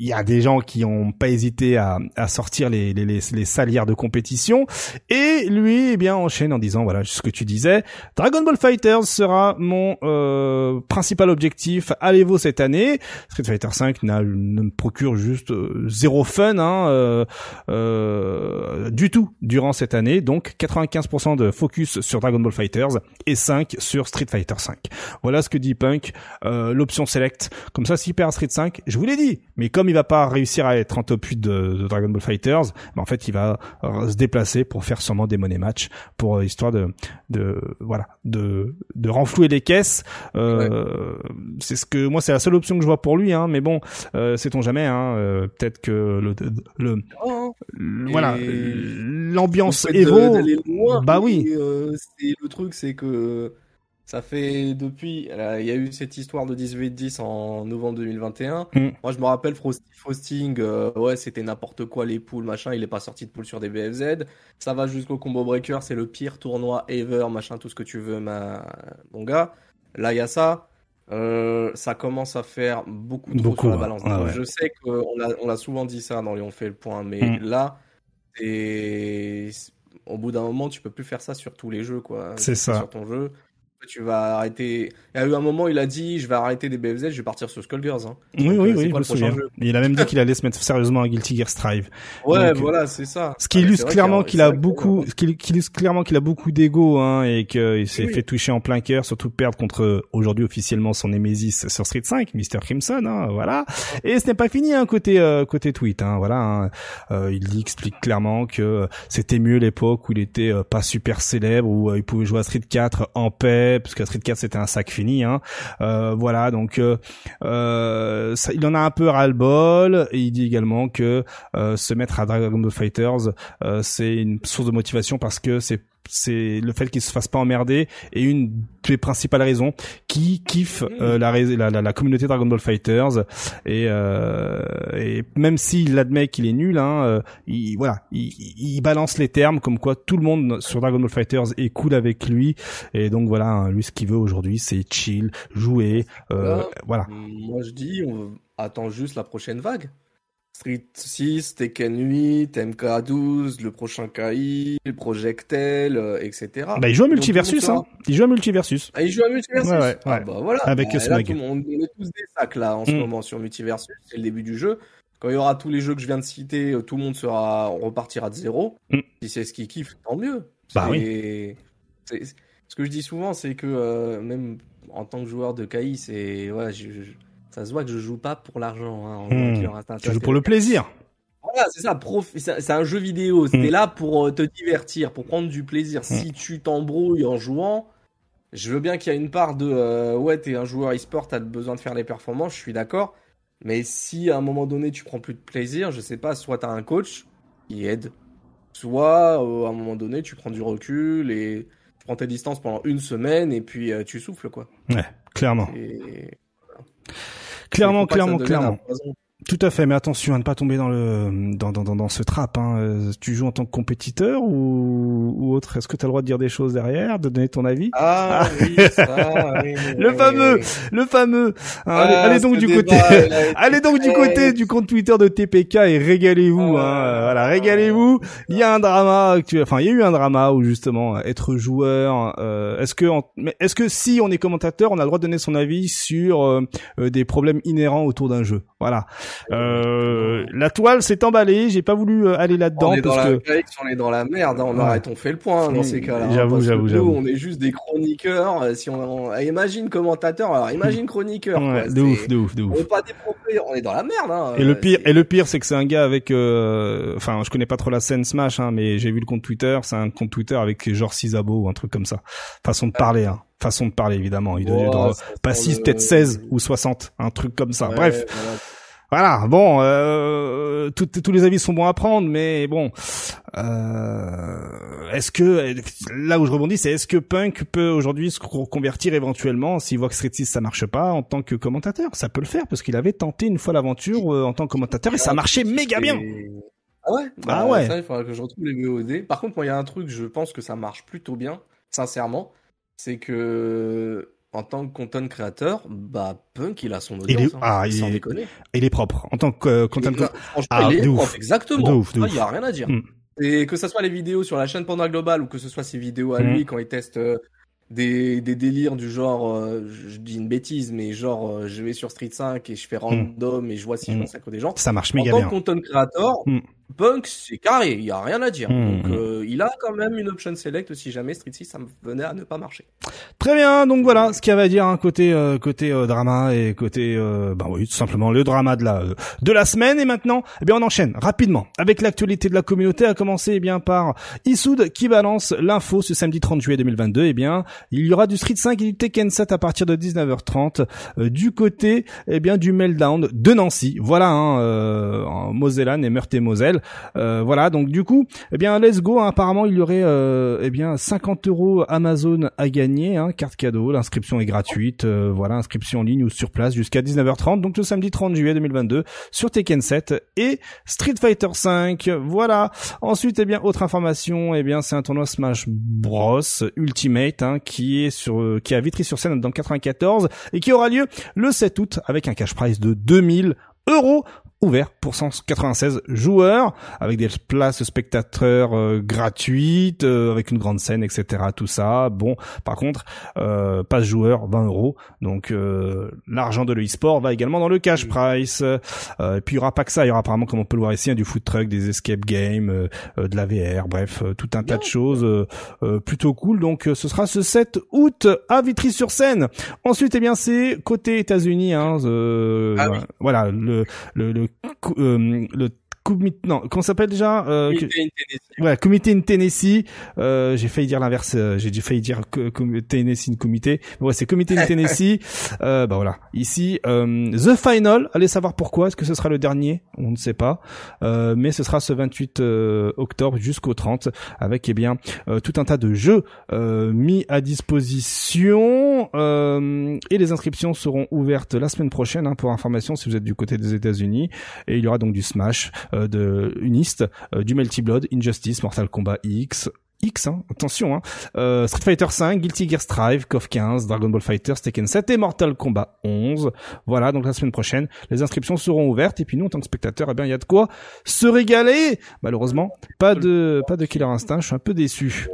il y a des gens qui ont pas hésité à, à sortir les, les, les, les, salières de compétition. Et lui eh bien enchaîne en disant voilà ce que tu disais Dragon Ball Fighters sera mon euh, principal objectif. À l'Evo cette année? Street Fighter 5 ne me procure juste euh, zéro fun hein, euh, euh, du tout durant cette année. Donc 95% de focus sur Dragon Ball Fighters et 5 sur Street Fighter 5 voilà ce que dit Punk euh, l'option select. Comme ça s'il perd Street 5 je vous l'ai dit mais comme il va pas réussir à être en top 8 de, Dragon Ball Fighters, mais en fait il va euh, se déplacer pour faire sûrement des money match pour euh, histoire de de voilà de de renflouer les caisses. Euh, C'est ce que moi c'est la seule option que je vois pour lui, hein. Mais bon, euh, sait-on jamais, hein. Euh, peut-être que le le, oh, voilà l'ambiance Evo. Bah oui. le truc c'est que ça fait depuis, il y a eu cette histoire de 18-10 en novembre 2021. Mm. Moi, je me rappelle Frosting, euh, ouais, c'était n'importe quoi les poules, machin. Il est pas sorti de poule sur des BFZ. Ça va jusqu'au Combo Breaker, c'est le pire tournoi ever, machin, tout ce que tu veux, ma... mon gars. Là, il y a ça. Euh, ça commence à faire beaucoup trop beaucoup, sur la balance. Ah je sais qu'on on a souvent dit ça dans les On fait le point, mais mm. là, au bout d'un moment, tu peux plus faire ça sur tous les jeux, quoi. C'est ça. Sur ton jeu tu vas arrêter. Il y a eu un moment, il a dit, je vais arrêter des BFZ, je vais partir sur Skullgirls. Hein. Oui, oui, euh, oui, je me souviens. Il a même dit qu'il allait se mettre sérieusement à Guilty Gear Strive. Ouais, voilà, c'est ça. Ce qui illustre clairement qu'il a beaucoup, ce qui illustre clairement qu'il a beaucoup d'ego, hein, et qu'il s'est fait toucher en plein cœur, surtout perdre contre aujourd'hui officiellement son Nemesis sur Street 5, Mr. Crimson, hein, voilà. Et ce n'est pas fini, hein, côté euh, côté tweet, hein, voilà. Hein. Euh, il explique clairement que c'était mieux l'époque où il était pas super célèbre, où il pouvait jouer à Street 4 en paix parce que Street 4 c'était un sac fini. Hein. Euh, voilà, donc euh, euh, ça, il en a un peu ras-le-bol. Il dit également que se mettre à Dragon Ball Fighters, c'est une source de motivation parce que c'est c'est le fait qu'il se fasse pas emmerder et une des principales raisons qui kiffe euh, la, la, la, communauté Dragon Ball Fighters. Et, euh, et même s'il admet qu'il est nul hein, euh, il voilà il, il, balance les termes comme quoi tout le monde sur Dragon Ball Fighters est cool avec lui. Et donc voilà hein, lui ce qu'il veut aujourd'hui c'est chill jouer euh, voilà. moi je dis on attend juste la prochaine vague Street 6, Tekken 8, MK12, le prochain KI, Projectel, euh, etc. Bah, il joue à Multiversus, hein. Il joue à Multiversus. Ah, il joue à Multiversus. Ouais, ouais, ah, bah, voilà. Avec bah. Là, on est tous des sacs, là, en ce mm. moment, sur Multiversus. C'est le début du jeu. Quand il y aura tous les jeux que je viens de citer, euh, tout le monde sera, on repartira de zéro. Mm. Si c'est ce qu'il kiffe, tant mieux. Bah oui. Ce que je dis souvent, c'est que, euh, même en tant que joueur de KI, c'est, ouais, je ça se voit que je joue pas pour l'argent. Hein, hmm. Tu joues pour le plaisir. Voilà, c'est ça. C'est un jeu vidéo. C'était hmm. là pour euh, te divertir, pour prendre du plaisir. Si hmm. tu t'embrouilles en jouant, je veux bien qu'il y a une part de euh, ouais, t'es un joueur e-sport, t'as besoin de faire les performances. Je suis d'accord. Mais si à un moment donné tu prends plus de plaisir, je sais pas, soit t'as un coach qui aide, soit euh, à un moment donné tu prends du recul et tu prends tes distances pendant une semaine et puis tu souffles quoi. Ouais, clairement. Clairement, clairement, clairement. Tout à fait, mais attention à ne pas tomber dans le dans dans dans, ce trap. Hein. Euh, tu joues en tant que compétiteur ou, ou autre? Est-ce que tu as le droit de dire des choses derrière, de donner ton avis? Ah, oui, ça, oui, le fameux, le fameux. Hein, allez, ah, donc du côté, allez donc du côté du compte Twitter de TPK et régalez-vous. Ah, hein, voilà, régalez-vous. Il y a un drama, enfin il y a eu un drama où justement être joueur. Euh, est-ce que est-ce que si on est commentateur, on a le droit de donner son avis sur euh, des problèmes inhérents autour d'un jeu? Voilà. Euh, la toile s'est emballée, j'ai pas voulu euh, aller là-dedans parce que on est dans la merde, hein, on arrête, on fait le point hein, dans ces cas-là. Hein, j'avoue, j'avoue, j'avoue. On est juste des chroniqueurs. Euh, si on, imagine commentateur, alors imagine chroniqueur. Ouais, de ouf, de ouf, de ouf. On est pas des on est dans la merde. Hein, et le pire, et le pire, c'est que c'est un gars avec, enfin, je connais pas trop la scène Smash, hein, mais j'ai vu le compte Twitter, c'est un compte Twitter avec genre Cisabo ou un truc comme ça, façon de parler. Hein façon de parler évidemment. Il doit pas 6, peut-être 16 ou 60, un truc comme ça. Bref. Voilà, bon, euh, tous les avis sont bons à prendre, mais bon, euh, est-ce que là où je rebondis, c'est est-ce que Punk peut aujourd'hui se convertir éventuellement s'il voit que Street 6 ça marche pas en tant que commentateur? Ça peut le faire parce qu'il avait tenté une fois l'aventure euh, en tant que commentateur et ça marchait méga bien. Ah ouais? Ah bah, ouais. Ça, il faudra que je retrouve les VOD. Par contre, moi, il y a un truc, je pense que ça marche plutôt bien, sincèrement, c'est que en tant que content créateur, bah Punk il a son audience. Il est, hein, ah, il, est, il est propre. En tant que euh, content créateur, ah, il est propre, exactement. Il y a rien à dire. Mm. Et que ce soit les vidéos sur la chaîne Panda Global ou que ce soit ses vidéos à mm. lui quand il teste euh, des, des délires du genre, euh, je, dis une bêtise, mais genre je vais sur Street 5 et je fais mm. random et je vois si je consacre des gens. Ça marche méga bien. En tant que content créateur, Punk, c'est carré, il y a rien à dire. Hmm. Donc, euh, il a quand même une option select si jamais Street 6 ça venait à ne pas marcher. Très bien, donc voilà ce qu'il y avait à dire hein, côté euh, côté euh, drama et côté bah oui tout simplement le drama de la de la semaine et maintenant eh bien on enchaîne rapidement avec l'actualité de la communauté à commencer eh bien par Issoud qui balance l'info ce samedi 30 juillet 2022 eh bien il y aura du Street 5 et du Tekken 7 à partir de 19h30 du côté eh bien du Meltdown de Nancy. Voilà hein, en Mosellan et Meurthe et Moselle euh, voilà, donc du coup, eh bien, let's go. Hein. apparemment, il y aurait euh, eh bien 50 euros Amazon à gagner, hein, carte cadeau. L'inscription est gratuite. Euh, voilà, inscription en ligne ou sur place jusqu'à 19h30. Donc le samedi 30 juillet 2022 sur Tekken 7 et Street Fighter 5. Voilà. Ensuite, eh bien, autre information, eh bien, c'est un tournoi Smash Bros Ultimate hein, qui est sur qui est à Vitry-sur-Seine dans le 94 et qui aura lieu le 7 août avec un cash prize de 2000 euros ouvert pour 196 joueurs avec des places spectateurs euh, gratuites, euh, avec une grande scène, etc. Tout ça. Bon, par contre, euh, passe joueur 20 euros. Donc euh, l'argent de l'e-sport va également dans le cash price. et puis il y aura pas que ça. Il y aura apparemment, comme on peut le voir ici, hein, du food truck, des escape games, de la VR, bref, tout un tas de choses plutôt cool. Donc ce sera ce 7 août à Vitry-sur-Seine. Ensuite, eh bien, c'est côté États-Unis. Hein, ah Voilà, le, le, le euh, le non, comment s'appelle déjà euh, Comité in Tennessee. Ouais, Comité in Tennessee. Euh, j'ai failli dire l'inverse. Euh, j'ai failli dire Tennessee Comité. Ouais, c'est Comité in Tennessee. euh, bah voilà. Ici, euh, The Final. Allez savoir pourquoi. Est-ce que ce sera le dernier? On ne sait pas. Euh, mais ce sera ce 28 euh, octobre jusqu'au 30, avec eh bien tout un tas de jeux mis à disposition. et les inscriptions seront ouvertes la semaine prochaine. Hein, pour information, si vous êtes du côté des États-Unis. Et il y aura donc du Smash. Euh, de Unist, euh, du Melty Blood, Injustice, Mortal Kombat X, X, hein, attention, hein, euh, Street Fighter 5, Guilty Gear Strive, KOF 15, Dragon Ball Fighter, Tekken 7 et Mortal Kombat 11. Voilà, donc la semaine prochaine, les inscriptions seront ouvertes et puis nous, en tant que spectateurs, eh bien, il y a de quoi se régaler. Malheureusement, pas de, pas de Killer Instinct, je suis un peu déçu.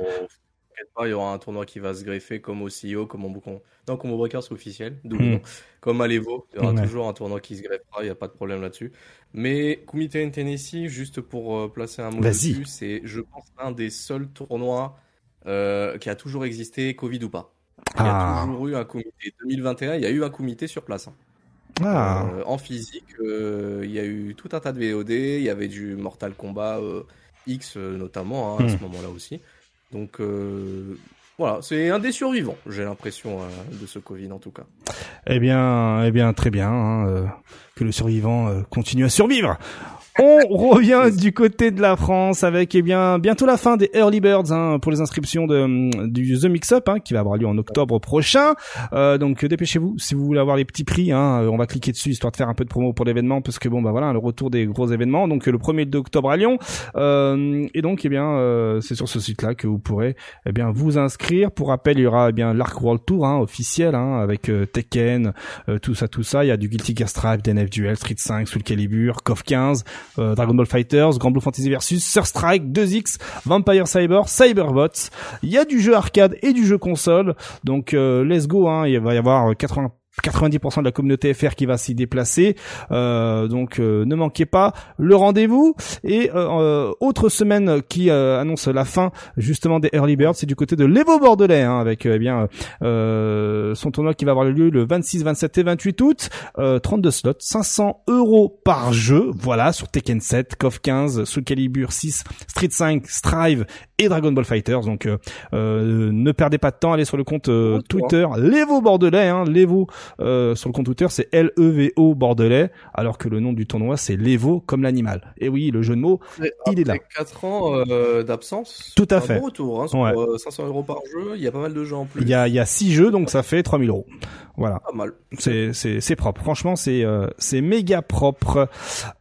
Il y aura un tournoi qui va se greffer comme au CEO, comme au boucon. Non, comme au Breakers officiel, hmm. Comme à l'Evo, il y aura toujours un tournoi qui se greffera, il n'y a pas de problème là-dessus. Mais Kumite in Tennessee, juste pour euh, placer un mot dessus, c'est, je pense, un des seuls tournois euh, qui a toujours existé, Covid ou pas. Il y a ah. toujours eu un comité. 2021, il y a eu un comité sur place. Hein. Ah. Euh, en physique, il y a eu tout un tas de VOD, il y avait du Mortal Kombat X notamment hein, à ce hmm. moment-là aussi. Donc voilà, c'est un des survivants, j'ai l'impression de ce Covid en tout cas. Eh bien, eh bien, très bien. Hein, que le survivant euh, continue à survivre. On revient du côté de la France avec eh bien bientôt la fin des early birds hein, pour les inscriptions de mm, du The Mix Up hein, qui va avoir lieu en octobre prochain. Euh, donc dépêchez-vous si vous voulez avoir les petits prix. Hein, euh, on va cliquer dessus histoire de faire un peu de promo pour l'événement parce que bon bah voilà le retour des gros événements. Donc le 1er octobre à Lyon. Euh, et donc eh bien euh, c'est sur ce site-là que vous pourrez eh bien vous inscrire. Pour rappel il y aura eh bien l'Arc World Tour hein, officiel avec euh, Tekken, tout ça tout ça. Il y a du Guilty Gear Strive, DNF Duel, Street 5, Soul Calibur, KOF 15. Euh, Dragon Ball Fighters, Grand Blue Fantasy Versus, Surstrike, 2X, Vampire Cyber, Cyberbots. Il y a du jeu arcade et du jeu console. Donc euh, let's go, hein. il va y avoir 80 90% de la communauté FR qui va s'y déplacer. Euh, donc euh, ne manquez pas le rendez-vous. Et euh, autre semaine qui annonce la fin justement des Early Birds, c'est du côté de l'Evo Bordelais, hein, avec eh bien son tournoi qui va avoir lieu le 26, 27 et 28 août. 32 slots, 500 euros par jeu. Voilà sur Tekken 7, KOF 15, Soul Calibur 6, Street 5, Strive et Dragon Ball Fighters. Donc ne perdez pas de temps, allez sur le compte Twitter l'Evo Bordelais, hein, l'Evo euh, sur le compte Twitter, c'est L-E-V-O Bordelais, alors que le nom du tournoi, c'est l'Evo comme l'animal. Et oui, le jeu de mots, il est là. 4 ans euh, d'absence. Tout à fait. Bon retour, hein, sur, 500 euh, euros par jeu. Il y a pas mal de jeux en plus. Il y a, il y a 6 jeux, donc ça fait 3000 euros. Voilà. Pas mal. C'est c'est c'est propre. Franchement, c'est euh, c'est méga propre.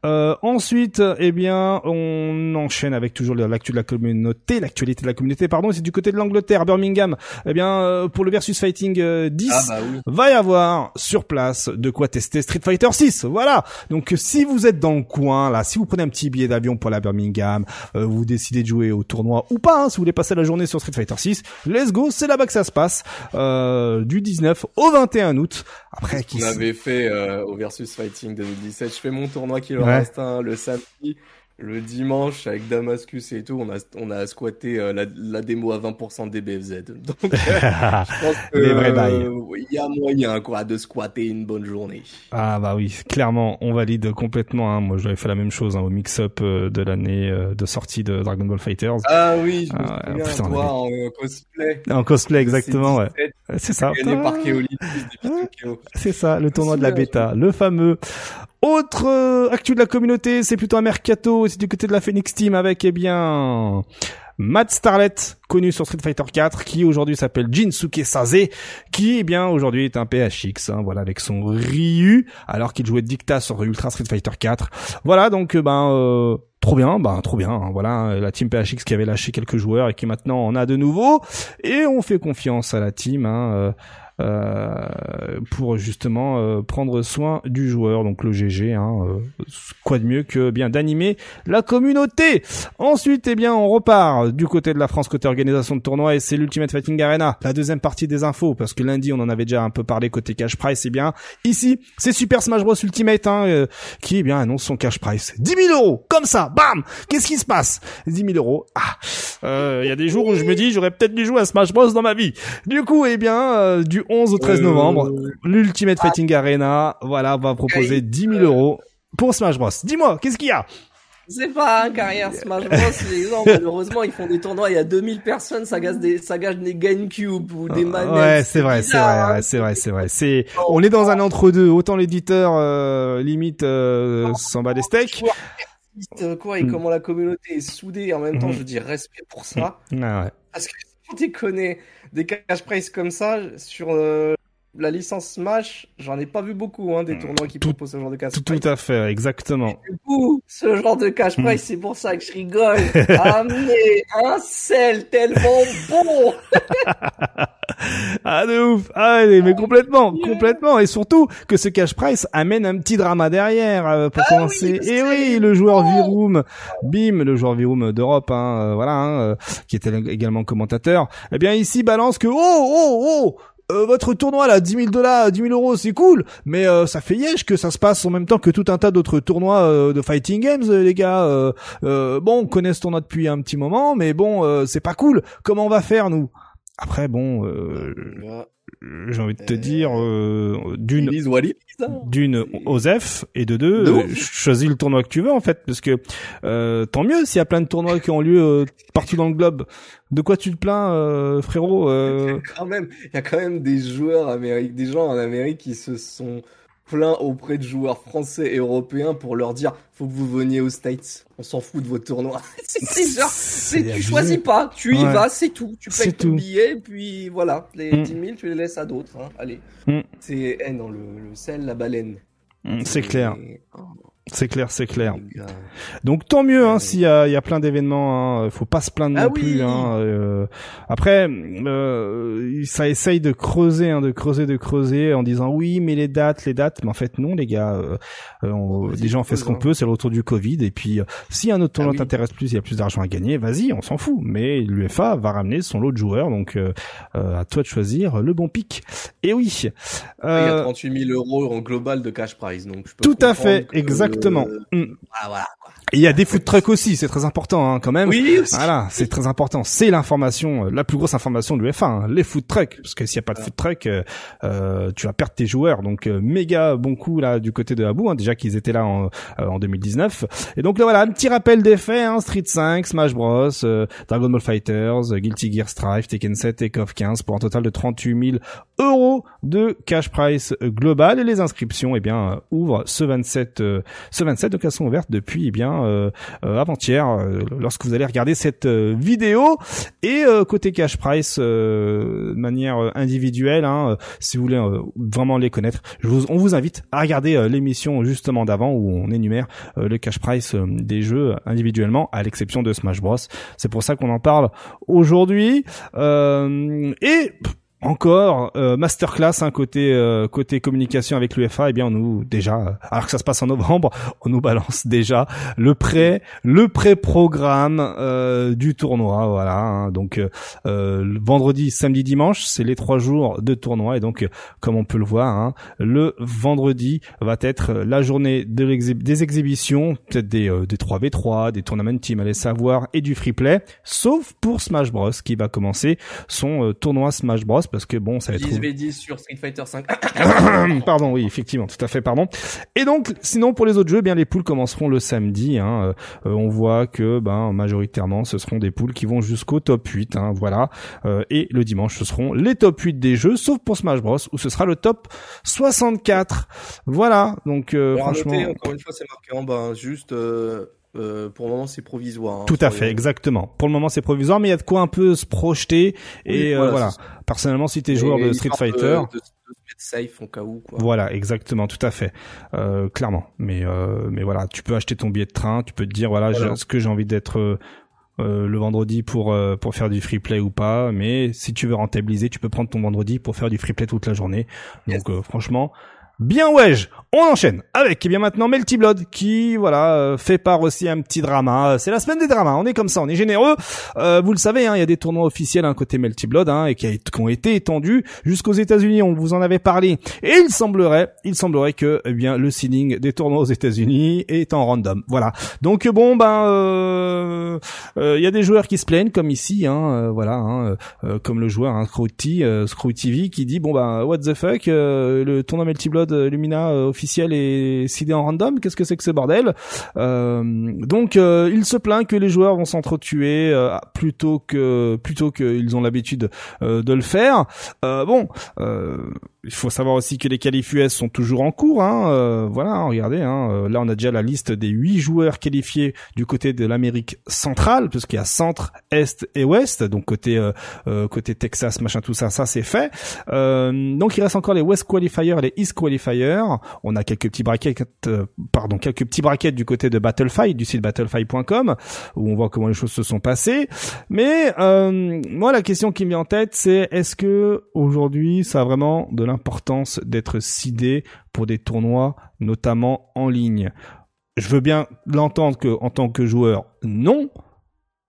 Euh, ensuite, eh bien, on enchaîne avec toujours l'actu de la communauté, l'actualité de la communauté. Pardon, c'est du côté de l'Angleterre, Birmingham. Eh bien, euh, pour le versus fighting 10, euh, ah bah va y avoir sur place de quoi tester Street Fighter 6. Voilà. Donc, si vous êtes dans le coin là, si vous prenez un petit billet d'avion pour la Birmingham, vous décidez de jouer au tournoi ou pas, hein, si vous voulez passer la journée sur Street Fighter 6, let's go. C'est là-bas que ça se passe. du 19 au 21 un août. Après, qui On avait fait euh, au Versus Fighting 2017. Je fais mon tournoi qui leur reste le samedi le dimanche avec Damascus et tout, on a on a squatté euh, la, la, démo à 20% des BFZ. Donc euh, je pense que euh, il y a moyen quoi de squatter une bonne journée. Ah bah oui, clairement, on valide complètement. Hein. Moi, j'avais fait la même chose hein, au mix-up de l'année de sortie de Dragon Ball Fighters. Ah oui, je me ah, souviens, toi, en cosplay. En cosplay, exactement, ouais. C'est ça. C'est ça, le tournoi de la bêta, le fameux. Autre euh, actu de la communauté, c'est plutôt un mercato, c'est du côté de la Phoenix Team avec, eh bien, Matt Starlet, connu sur Street Fighter 4, qui aujourd'hui s'appelle Jinsuke Sase, qui, eh bien, aujourd'hui est un PHX, hein, voilà, avec son Ryu, alors qu'il jouait Dicta sur Ultra Street Fighter 4. Voilà, donc, euh, ben, euh, trop bien, ben trop bien. Hein, voilà, la team PHX qui avait lâché quelques joueurs et qui maintenant en a de nouveaux. Et on fait confiance à la team. Hein, pour justement prendre soin du joueur, donc le GG. Hein, quoi de mieux que bien d'animer la communauté. Ensuite, eh bien, on repart du côté de la France côté organisation de tournoi et c'est l'Ultimate Fighting Arena. La deuxième partie des infos, parce que lundi on en avait déjà un peu parlé côté cash price. Eh bien, ici, c'est Super Smash Bros Ultimate hein, qui eh bien annonce son cash price 10 000 euros, comme ça, bam. Qu'est-ce qui se passe? 10 000 euros. Ah, il y a des jours où je me dis j'aurais peut-être dû jouer à Smash Bros dans ma vie. Du coup, eh bien, euh, du 11 au 13 novembre, l'Ultimate Fighting Arena, voilà, va proposer 10 000 euros pour Smash Bros. Dis-moi, qu'est-ce qu'il y a? C'est pas un carrière Smash Bros. Les gens, malheureusement, ils font des tournois, il y a 2000 personnes, ça gâche des, ça gâche des GameCube ou des manettes. Ouais, c'est vrai, c'est vrai, c'est vrai, c'est vrai. C'est, on est dans un entre-deux. Autant l'éditeur, euh, limite, euh, s'en bat des steaks. Quoi, et mm. comment la communauté est soudée. En même temps, mm. je dis respect pour ça. Ah ouais. Parce que si tu connais des cash price comme ça sur euh, la licence Smash, j'en ai pas vu beaucoup, hein, des tournois qui proposent ce genre de cash tout, Tout à fait, exactement. du coup, ce genre de cash price, c'est pour ça que je rigole. Amener un sel tellement bon. Ah de ouf. Ah mais complètement, complètement. Et surtout que ce cash price amène un petit drama derrière euh, pour ah commencer. Et oui, le joueur Viroom, Bim, le joueur Viroom d'Europe, hein, euh, voilà, hein, euh, qui était également commentateur, eh bien ici balance que oh oh oh euh, votre tournoi là, 10 000 dollars, 10 000 euros, c'est cool, mais euh, ça fait yesh que ça se passe en même temps que tout un tas d'autres tournois euh, de fighting games, les gars. bon, on connaît ce tournoi depuis un petit moment, mais bon, c'est pas cool. Comment on va faire nous? Après, bon, j'ai envie de te dire euh, d'une d'une Osef et de deux euh, choisis le tournoi que tu veux en fait parce que euh, tant mieux s'il y a plein de tournois qui ont lieu euh, partout dans le globe. De quoi tu te plains euh, frérot quand même il y a quand même des joueurs américains des gens en Amérique qui se sont plein auprès de joueurs français et européens pour leur dire faut que vous veniez aux States. On s'en fout de vos tournois. c'est genre, tu choisis pas, tu y vas, c'est tout. Tu payes ton billet, puis voilà. Les 10 mm. 000, tu les laisses à d'autres. Hein. Allez. Mm. C'est eh, non, le, le, sel, la baleine. Mm, c'est clair. Oh. C'est clair, c'est clair. Donc tant mieux hein, s'il y a, y a plein d'événements. Hein, faut pas se plaindre ah non plus. Hein, euh, après, euh, ça essaye de creuser, hein, de creuser, de creuser, en disant oui, mais les dates, les dates. Mais en fait non, les gars. Euh, on, déjà on fait ce qu'on peut. C'est le retour du Covid. Et puis si un autre tournoi ah t'intéresse plus, il y a plus d'argent à gagner, vas-y, on s'en fout. Mais l'UFA va ramener son lot de joueurs. Donc à toi de choisir le bon pic. Et oui. il y a 38 000 euros en global de cash prize. Donc je peux tout à fait, exactement Exactement. Euh, ah, voilà. Et il y a des food trucks aussi, c'est très important hein, quand même. Oui. Voilà, c'est très important. C'est l'information, euh, la plus grosse information de l'UFA, hein, les food trucks. Parce que s'il y a pas de food truck, euh, euh, tu vas perdre tes joueurs. Donc méga bon coup là du côté de Abu, hein, déjà qu'ils étaient là en, en 2019. Et donc là, voilà, un petit rappel des faits. Hein, Street 5, Smash Bros, Dragon Ball Fighters, Guilty Gear Strive, Tekken 7 et KOF 15 pour un total de 38 000 euros de cash price global. Et les inscriptions, eh bien, ouvrent ce 27, ce 27 de sont ouvertes depuis, eh bien euh, euh, avant-hier euh, lorsque vous allez regarder cette vidéo. Et côté cash price, de manière individuelle, hein, si vous voulez vraiment les connaître, je vous, on vous invite à regarder l'émission justement d'avant où on énumère le cash price des jeux individuellement, à l'exception de Smash Bros. C'est pour ça qu'on en parle aujourd'hui. et encore euh, masterclass hein, côté euh, côté communication avec l'UFA eh bien on nous déjà alors que ça se passe en novembre on nous balance déjà le prêt le pré programme euh, du tournoi voilà hein. donc vendredi samedi dimanche c'est les trois jours de tournoi et donc comme on peut le voir hein, le vendredi va être la journée de des exhibitions peut-être des des 3v3 des tournament team allez savoir et du free play sauf pour Smash Bros qui va commencer son tournoi Smash Bros parce que bon, ça va être 10 v sur Street Fighter 5. pardon, oui, effectivement, tout à fait, pardon. Et donc, sinon pour les autres jeux, eh bien les poules commenceront le samedi. Hein. Euh, on voit que ben majoritairement, ce seront des poules qui vont jusqu'au top 8. Hein, voilà. Euh, et le dimanche, ce seront les top 8 des jeux, sauf pour Smash Bros où ce sera le top 64. Voilà. Donc euh, franchement. encore une fois, c'est marqué en bas. Hein, juste. Euh, pour le moment, c'est provisoire. Hein, Tout à fait, exactement. Pour le moment, c'est provisoire, mais il y a de quoi un peu se projeter. et euh, voilà. Personnellement, si t'es joueur de Street Fighter, de, safe en cas où. Quoi. Voilà, exactement, tout à fait, euh, clairement. Mais euh, mais voilà, tu peux acheter ton billet de train, tu peux te dire voilà, ce que j'ai envie d'être euh, le vendredi pour euh, pour faire du free play ou pas, mais si tu veux rentabiliser, tu peux prendre ton vendredi pour faire du free play toute la journée. Donc euh, franchement, Bien ouais, on enchaîne avec eh bien maintenant Melty Blood qui voilà euh, fait part aussi un petit drama. C'est la semaine des dramas, on est comme ça, on est généreux. Euh, vous le savez, hein, il y a des tournois officiels hein, côté Melty Blood hein, et qui, ont été étendus jusqu'aux États-Unis. On vous en avait parlé et il semblerait, il semblerait que eh bien le seeding des tournois aux États-Unis est en random. Voilà. Donc bon ben euh, il y a des joueurs qui se plaignent comme ici, hein, voilà, hein, comme le joueur hein, Scrooty, TV qui dit bon ben what the fuck, le tournoi Melty Blood Lumina euh, officiel et sidé en random. Qu'est-ce que c'est que ce bordel euh, Donc euh, il se plaint que les joueurs vont s'entretuer plutôt que plutôt qu'ils ont l'habitude de le faire. bon il faut savoir aussi que les qualifs US sont toujours en cours. Hein. Euh, voilà, hein, regardez. Hein. Euh, là, on a déjà la liste des huit joueurs qualifiés du côté de l'Amérique centrale, puisqu'il y a centre, est et ouest. Donc côté euh, côté Texas, machin, tout ça, ça c'est fait. donc il reste encore les West Qualifiers, les East Qualifiers. On a quelques petits brackets, pardon, quelques petits brackets du côté de Battlefight, du site battlefight.com, où on voit comment les choses se sont passées. Mais moi, la question qui me vient en tête, c'est est-ce que aujourd'hui, ça a vraiment de l'importance d'être sidé pour des tournois, notamment en ligne. Je veux bien l'entendre que, en tant que joueur, non.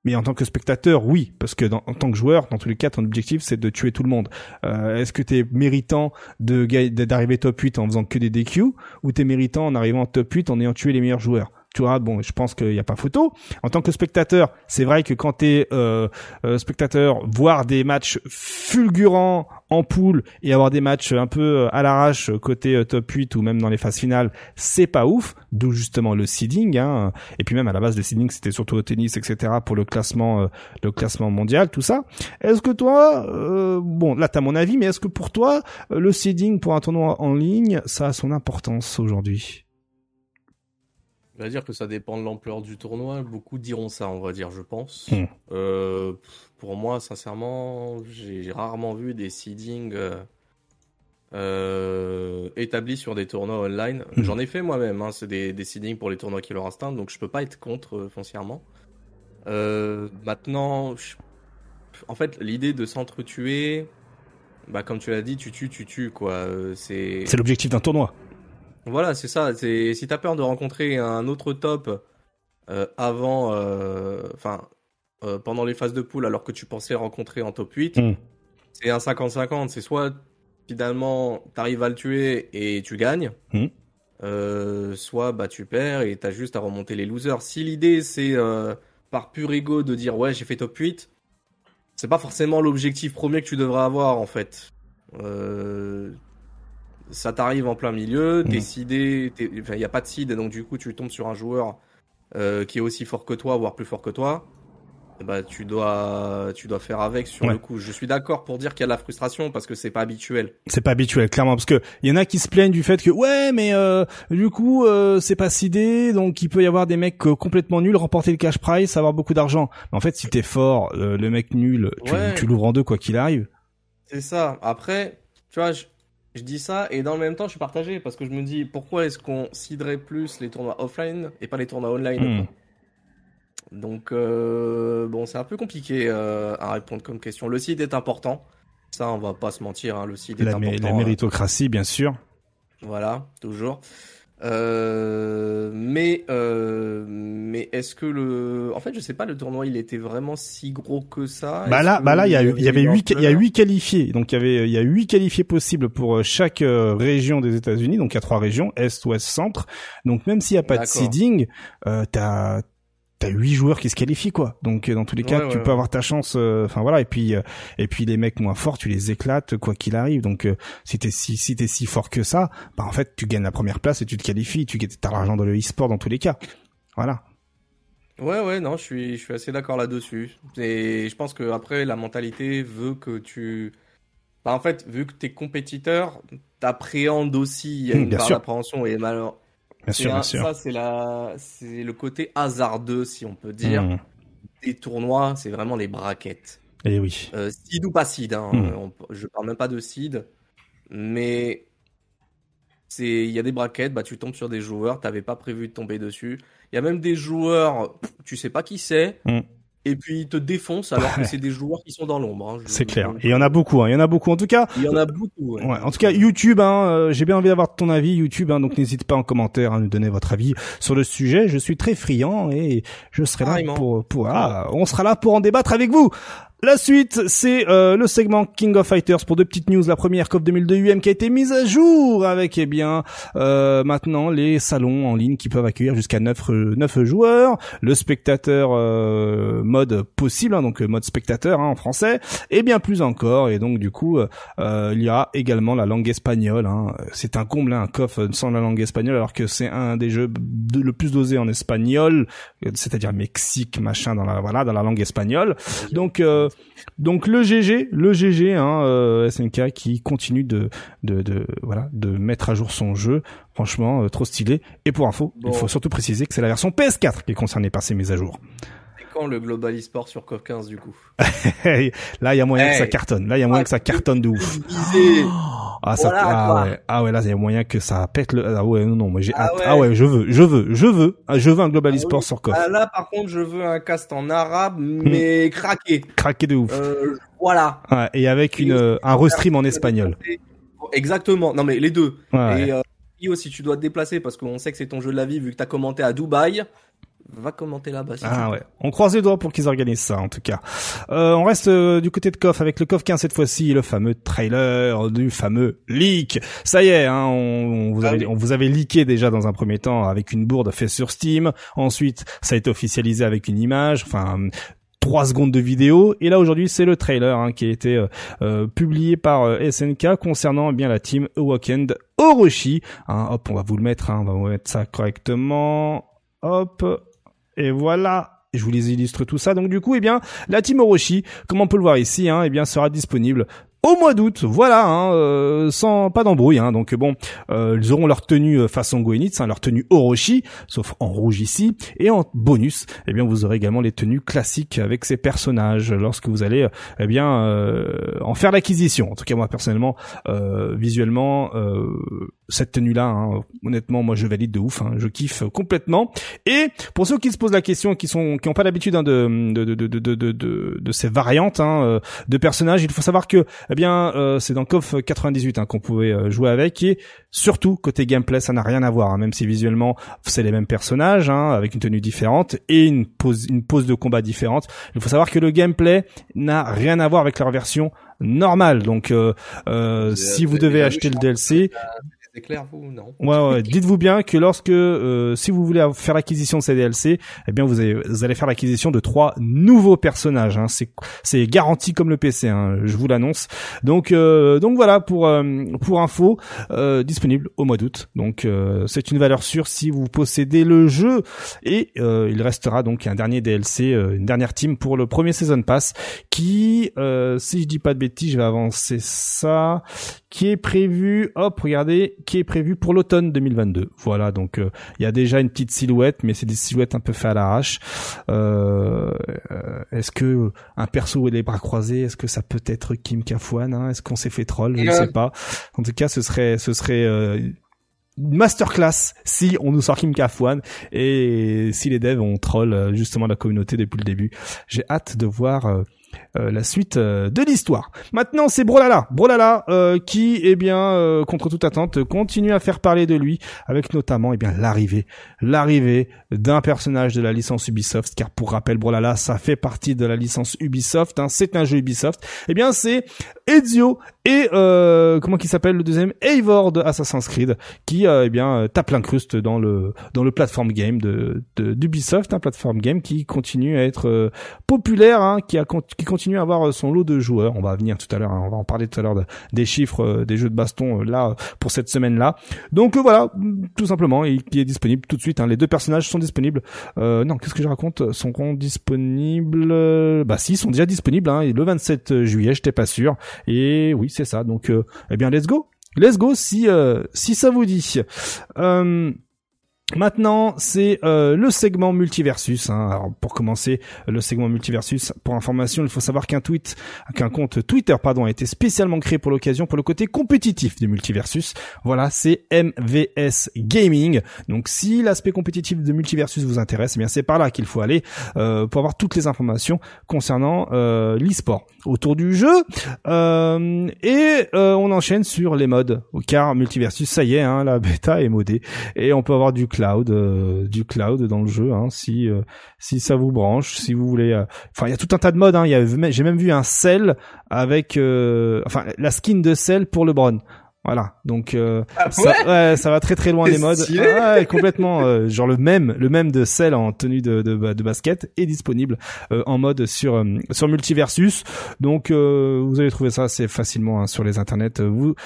Mais en tant que spectateur, oui, parce que en tant que joueur, dans tous les cas, ton objectif c'est de tuer tout le monde. Euh, est-ce que tu es méritant d'arriver top 8 en faisant que des DQ ou t'es méritant en arrivant top 8 en ayant tué les meilleurs joueurs? Tu vois, bon, je pense qu'il n'y a pas photo. En tant que spectateur, c'est vrai que quand t'es euh, euh, spectateur, voir des matchs fulgurants en poule et avoir des matchs un peu euh, à l'arrache côté top 8 ou même dans les phases finales, c'est pas ouf. D'où justement le seeding. Hein. Et puis même à la base, le seeding, c'était surtout au tennis, etc. pour le classement, le classement mondial, tout ça. Est-ce que toi, bon, là t'as mon avis, mais est-ce que pour toi, le seeding pour un tournoi en ligne, ça a son importance aujourd'hui? On va dire que ça dépend de l'ampleur du tournoi. Beaucoup diront ça, on va dire, je pense. Hmm. Euh, pour moi, sincèrement, j'ai rarement vu des seedings euh, euh, établis sur des tournois online. Hmm. J'en ai fait moi-même. Hein, c'est des, des, seedings pour les tournois qui leur Instinct, donc je peux pas être contre foncièrement. maintenant, en fait, l'idée de s'entretuer, bah comme tu l'as dit, tu tues, tu tues quoi. c'est l'objectif d'un tournoi. Voilà, c'est ça. Si t'as peur de rencontrer un autre top euh, avant, euh, enfin, euh, pendant les phases de poule, alors que tu pensais rencontrer en top 8, hmm. c'est un 50-50. C'est soit finalement t'arrives à le tuer et tu gagnes, hmm. soit bah tu perds et t'as juste à remonter les losers. Si l'idée c'est par pur ego de dire ouais j'ai fait top 8, c'est pas forcément l'objectif premier que tu devrais avoir en fait. Euh, ça t'arrive en plein milieu, t'es mmh. il n'y a pas de seed, donc du coup tu tombes sur un joueur euh, qui est aussi fort que toi, voire plus fort que toi. Bah, tu dois, tu dois faire avec sur le coup. Je suis d'accord pour dire qu'il y a de la frustration parce que c'est pas habituel. C'est pas habituel, clairement, parce que il y en a qui se plaignent du fait que ouais, mais euh, du coup euh, c'est pas sidé, donc il peut y avoir des mecs euh, complètement nuls remporter le cash prize, avoir beaucoup d'argent. Mais en fait, si t'es fort, euh, le mec nul, tu, tu l'ouvres en deux quoi qu'il arrive. C'est ça. Après, tu vois, je, je dis ça et dans le même temps, je suis partagé parce que je me dis pourquoi est-ce qu'on ciderait plus les tournois offline et pas les tournois online? Hmm. Donc, euh, bon, c'est un peu compliqué euh, à répondre comme question. Le seed est important. Ça, on va pas se mentir. Hein, le seed est important. La méritocratie, bien sûr. Voilà, toujours. Euh, mais euh, mais est-ce que le en fait je sais pas le tournoi il était vraiment si gros que ça bah là bah là il y, a, y avait huit il y a huit qualifiés donc il y avait il y a huit qualifiés possibles pour euh, chaque euh, région des États-Unis donc il y a trois régions est ouest centre donc même s'il y a pas de seeding euh, t'as t'as huit joueurs qui se qualifient quoi. Donc euh, dans tous les cas, tu peux avoir ta chance. Euh, enfin voilà. Et puis euh, et puis les mecs moins forts, tu les éclates quoi qu'il arrive. Donc si t'es si si t'es si fort que ça, bah en fait tu gagnes la première place et tu te qualifies. Tu t'as l'argent dans le e-sport dans tous les cas. Voilà. Ouais ouais non, je suis je suis assez d'accord là-dessus. Et je pense que après la mentalité veut que tu bah, en fait, vu que t'es compétiteur, t'appréhendes aussi une part d'appréhension et malheur Bien sûr, bien sûr. Ça, c'est la, le côté hasardeux, si on peut dire, mmh. des tournois. C'est vraiment les braquettes. Et eh oui. Euh, seed ou pas seed. Hein, mmh. je parle même pas de seed, mais il y a des braquettes. Bah, tu tombes sur des joueurs, t'avais pas prévu de tomber dessus. Il y a même des joueurs, tu sais pas qui c'est. Mmh. Et puis ils te défoncent alors que c'est des joueurs qui sont dans l'ombre. Hein. C'est clair. Et il y en a beaucoup. Hein. Il y en a beaucoup. En tout cas. Il y en a beaucoup. Ouais. en tout cas, YouTube. Hein, euh, J'ai bien envie d'avoir ton avis, YouTube. Hein, donc n'hésite pas en commentaire à nous donner votre avis sur le sujet. Je suis très friand et je serai là pour pour. Ah, on sera là pour en débattre avec vous. La suite, c'est euh, le segment King of Fighters pour deux petites news. La première, COP 2002 UM qui a été mise à jour avec, eh bien, euh, maintenant les salons en ligne qui peuvent accueillir jusqu'à 9, 9 joueurs, le spectateur euh, mode possible, hein, donc mode spectateur hein, en français, et bien plus encore. Et donc du coup, il y a également la langue espagnole. Hein. C'est un comble, un coffre sans la langue espagnole, alors que c'est un des jeux le plus dosé en espagnol, c'est-à-dire Mexique, machin, dans la voilà, dans la langue espagnole. Donc donc le GG, le GG, hein, euh, SNK qui continue de, de, de, voilà, de mettre à jour son jeu. Franchement, euh, trop stylé. Et pour info, il faut surtout préciser que c'est la version PS4 qui est concernée par ces mises à jour le Global eSport sur CoF 15 du coup Là, il y a moyen que ça cartonne. Là, il y a moyen que ça cartonne de ouf. Ah, ça, ah ouais, ah ouais, là, il y a moyen que ça pète le, ah ouais, non, non, moi j'ai ah, ah ouais. je veux, je veux, je veux, je veux un Global ah eSport sur. Ah, là, par contre, je veux un cast en arabe, mais craqué. Craqué de ouf. Euh, voilà. Ouais, et avec une, un restream en espagnol. Exactement. Non, mais les deux. Ouais, et, euh, si tu dois te déplacer parce qu'on sait que c'est ton jeu de la vie vu que t'as commenté à Dubaï, va commenter là-bas. ah ouais. On croise les doigts pour qu'ils organisent ça, en tout cas. Euh, on reste euh, du côté de KOF avec le KOF 15 cette fois-ci, le fameux trailer du fameux leak. Ça y est, hein, on, vous ah avait, on vous avait leaké déjà dans un premier temps avec une bourde faite sur Steam. Ensuite, ça a été officialisé avec une image. Enfin, trois secondes de vidéo et là aujourd'hui c'est le trailer hein, qui a été euh, euh publié par SNK concernant eh bien la team Awakened Orochi hein, hop on va vous le mettre hein, on va vous mettre ça correctement hop et voilà, je vous les illustre tout ça. Donc du coup, eh bien, la Team Orochi, comme on peut le voir ici, hein, eh bien, sera disponible au mois d'août. Voilà, hein, euh, sans pas d'embrouille. Hein. Donc bon, euh, ils auront leur tenue euh, façon Goenitz, hein, leur tenue Orochi, sauf en rouge ici. Et en bonus, eh bien, vous aurez également les tenues classiques avec ces personnages lorsque vous allez, eh bien, en faire l'acquisition. En tout cas, moi personnellement, visuellement, cette tenue-là, hein, honnêtement, moi je valide de ouf. Hein, je kiffe complètement. Et pour ceux qui se posent la question, qui sont, qui n'ont pas l'habitude de, de, de, de, de, de, de, ces variantes de personnages, il faut savoir que eh bien, euh, c'est dans KOF 98 hein, qu'on pouvait euh, jouer avec. Et surtout côté gameplay, ça n'a rien à voir. Hein, même si visuellement c'est les mêmes personnages, hein, avec une tenue différente et une pose, une pose de combat différente. Il faut savoir que le gameplay n'a rien à voir avec leur version normale. Donc, euh, si vous devez acheter le DLC, c'est clair, vous Non? Ouais, ouais. Dites-vous bien que lorsque, euh, si vous voulez faire l'acquisition de ces DLC, eh bien, vous, allez faire l'acquisition de trois nouveaux personnages. Hein. C'est, c'est garanti comme le PC. Hein, je vous l'annonce. Donc, euh, donc voilà pour euh, pour info, disponible au mois d'août. Donc, c'est une valeur sûre si vous possédez le jeu. Et il restera donc un dernier DLC, une dernière team pour le premier season pass, qui, si je dis pas de bêtises, je vais avancer ça, qui est prévu. Hop, regardez qui est prévu pour l'automne 2022. Voilà, donc euh, il y a déjà une petite silhouette, mais c'est des silhouettes un peu faites à l'arrache. Euh, euh, est-ce que un perso et les bras croisés, est-ce que ça peut être Kim Kafwan hein? Est-ce qu'on s'est fait troll? Je ne sais pas. En tout cas, ce serait, ce serait masterclass si on nous sort Kim Kafwan et si les devs ont troll justement la communauté depuis le début. J'ai hâte de voir euh, la suite euh, de l'histoire. Maintenant, c'est Brolala, Brolala euh, qui, eh bien, contre toute attente, continue à faire parler de lui, avec notamment, eh bien, l'arrivée, l'arrivée d'un personnage de la licence Ubisoft, car pour rappel, Brolala, ça fait partie de la licence Ubisoft, hein, c'est un jeu Ubisoft. Eh bien, c'est Ezio et comment qui s'appelle le deuxième, Eivor de Assassin's Creed, qui, eh bien, tape l'incruste dans le dans le platform game de d'Ubisoft, un platform game qui continue à être populaire, hein, qui a qui continue à avoir son lot de joueurs. On va venir tout à l'heure, hein, on va en parler tout à l'heure des chiffres euh, des jeux de baston euh, là pour cette semaine-là. Donc euh, voilà, tout simplement, qui est disponible tout de suite. Hein. Les deux personnages sont disponibles. non, qu'est-ce que je raconte? Sont disponibles? Bah si, ils sont déjà disponibles. Hein, et le 27 juillet, j'étais pas sûr. Et oui, c'est ça. Donc eh bien, let's go. Let's go si si ça vous dit. Maintenant, c'est euh, le segment multiversus. Hein. Alors, pour commencer, le segment multiversus. Pour information, il faut savoir qu'un tweet, qu'un compte Twitter, pardon, a été spécialement créé pour l'occasion pour le côté compétitif du multiversus. Voilà, c'est MVS Gaming. Donc, si l'aspect compétitif de multiversus vous intéresse, eh bien c'est par là qu'il faut aller euh, pour avoir toutes les informations concernant euh, l'e-sport autour du jeu. Euh, et euh, on enchaîne sur les modes, car multiversus, ça y est, hein, la bêta est modée et on peut avoir du cloud, euh, du cloud dans le jeu, hein, si euh, si ça vous branche, si vous voulez. Euh, enfin, il y a tout un tas de modes. Hein, j'ai même vu un sel avec, enfin, la skin de sel pour LeBron. Voilà, donc ah ça, ouais, ça va très très loin les modes. Ouais, complètement, genre le même, le même de celle en tenue de, de, de basket est disponible en mode sur sur Multiversus. Donc vous allez trouver ça assez facilement hein, sur les internets. Vous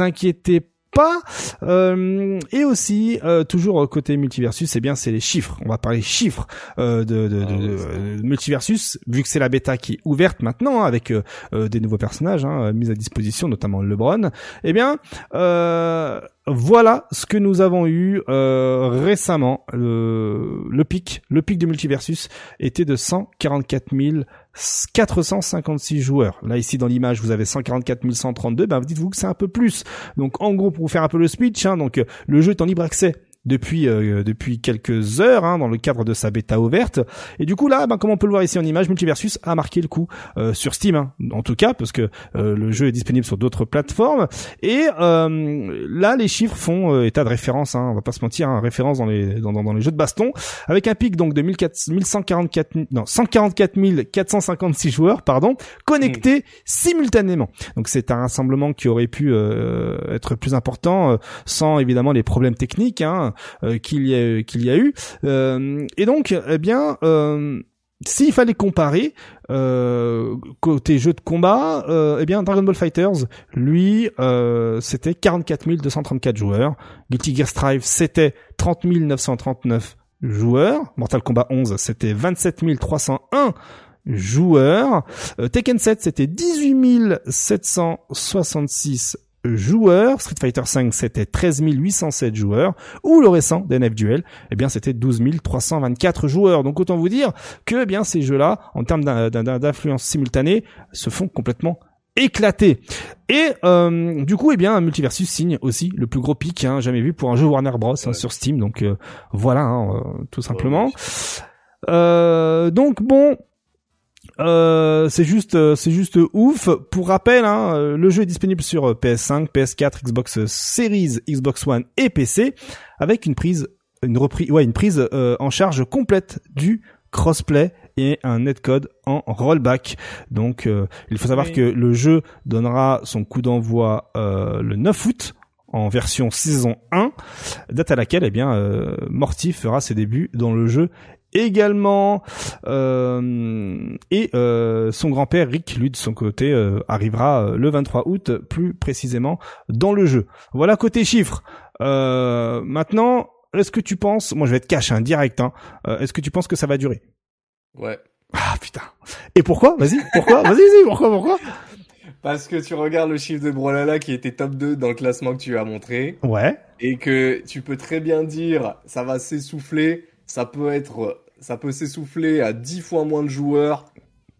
inquiétez pas. Euh, et aussi, euh, toujours côté multiversus, eh bien c'est les chiffres. On va parler chiffres euh, de, de, ah multiversus, vu que c'est la bêta qui est ouverte maintenant hein, avec des nouveaux personnages hein, mis à disposition, notamment LeBron. Eh bien, voilà ce que nous avons eu récemment. Le, le pic, le pic de multiversus était de 144 000 456 joueurs. Là, ici, dans l'image, vous avez 144 132. Ben, dites-vous que c'est un peu plus. Donc, en gros, pour vous faire un peu le speech, hein, donc, le jeu est en libre accès depuis euh, depuis quelques heures hein, dans le cadre de sa bêta ouverte. Et du coup là, ben, comme on peut le voir ici en image, Multiversus a marqué le coup euh, sur Steam, hein, en tout cas parce que euh, le jeu est disponible sur d'autres plateformes. Et là, les chiffres font état de référence. Hein, on va pas se mentir, hein, référence dans les dans, dans, les jeux de baston, avec un pic donc de 1144 non 144 456 joueurs pardon connectés mmh. simultanément. Donc c'est un rassemblement qui aurait pu être plus important sans évidemment les problèmes techniques. Hein, euh, qu'il y a eu. Euh, et donc, eh bien euh, s'il fallait comparer euh, côté jeu de combat, euh, eh bien Dragon Ball Fighters, lui, euh, c'était 44 234 joueurs. Guilty Gear Strive, c'était 30 939 joueurs. Mortal Kombat 11, c'était 27 301 joueurs. Tekken 7, c'était 18 766 joueurs. Street Fighter 5 c'était 13 807 joueurs. Ou le récent DNF Duel, eh bien c'était 12 324 joueurs. Donc autant vous dire que eh bien ces jeux-là, en termes d'influence simultanée, se font complètement éclater. Et euh, du coup, eh bien, Multiversus signe aussi le plus gros pic hein, jamais vu pour un jeu Warner Bros hein, sur Steam. Donc euh, voilà, hein, euh, tout simplement. donc bon, euh, c'est juste, euh, c'est juste ouf. Pour rappel, hein, euh, le jeu est disponible sur PS5, PS4, Xbox Series, Xbox One et PC, avec une prise, une reprise, ouais, une prise en charge complète du crossplay et un netcode en rollback. Donc, il faut savoir que le jeu donnera son coup d'envoi le 9 août en version saison 1, date à laquelle eh bien Morty fera ses débuts dans le jeu également euh, et euh, son grand-père Rick lui de son côté euh, arrivera le 23 août plus précisément dans le jeu. Voilà côté chiffres. maintenant, est-ce que tu penses, moi je vais être cash hein, direct, hein, est-ce que tu penses que ça va durer? Ouais. Ah putain. Et pourquoi? Vas-y, pourquoi? Vas-y, vas-y, pourquoi, pourquoi? Parce que tu regardes le chiffre de Brolala qui était top 2 dans le classement que tu as montré. Ouais. Et que tu peux très bien dire ça va s'essouffler ça peut être, ça peut s'essouffler à 10 fois moins de joueurs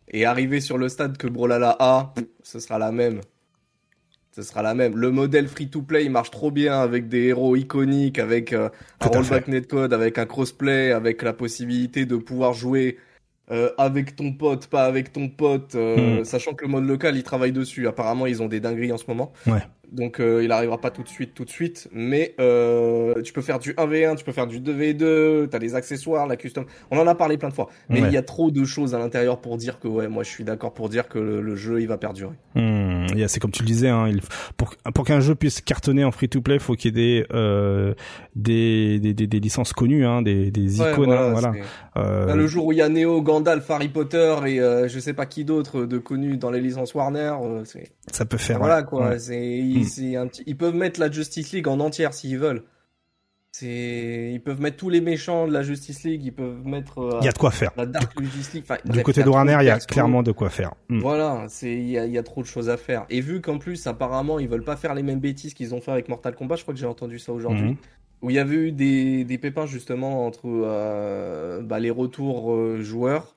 et arriver sur le stade que Brolala a, ce sera la même. Ce sera la même. Le modèle free-to-play, marche trop bien avec des héros iconiques, avec euh, un rollback netcode, avec un crossplay, avec la possibilité de pouvoir jouer euh, avec ton pote, pas avec ton pote, euh, hmm. sachant que le mode local, il travaille dessus. Apparemment, ils ont des dingueries en ce moment. Ouais. Donc euh, il arrivera pas tout de suite, tout de suite. Mais tu peux faire du 1v1, tu peux faire du 2v2, t'as les accessoires, la custom. On en a parlé plein de fois. Mais il y a trop de choses à l'intérieur pour dire que ouais, moi je suis d'accord pour dire que le, jeu il va perdurer. Hmm, c'est comme tu le disais, hein, il, pour, pour qu'un jeu puisse cartonner en free-to-play, faut qu'il y ait des, des, des, des, licences connues, hein, des, des icônes. Hein, voilà. Euh... le jour où il y a Neo, Gandalf, Harry Potter et euh, je sais pas qui d'autre de connus dans les licences Warner, euh, ça peut faire. Voilà quoi. C'est Hmm. Ils peuvent mettre la Justice League en entière s'ils veulent. C'est, ils peuvent mettre tous les méchants de la Justice League, ils peuvent mettre. Euh, il y a de quoi faire. La Dark Justice League. du côté de Warner, il y a clairement de quoi faire. Hmm. Voilà, c'est, il y, a, il y a trop de choses à faire. Et vu qu'en plus, apparemment, ils veulent pas faire les mêmes bêtises qu'ils ont fait avec Mortal Kombat, je crois que j'ai entendu ça aujourd'hui. Hmm. Où il y avait eu des, des pépins justement entre bah, les retours joueurs.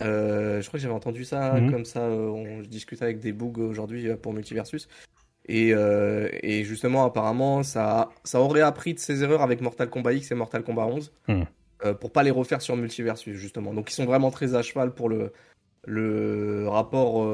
je crois que j'avais entendu ça mhm. comme ça. on, je discutais avec des bugs aujourd'hui pour Multiversus. Et, et, justement, apparemment, ça, ça aurait appris de ses erreurs avec Mortal Kombat X et Mortal Kombat 11 mhm. pour pas les refaire sur Multiversus, justement. Donc, ils sont vraiment très à cheval pour le, le rapport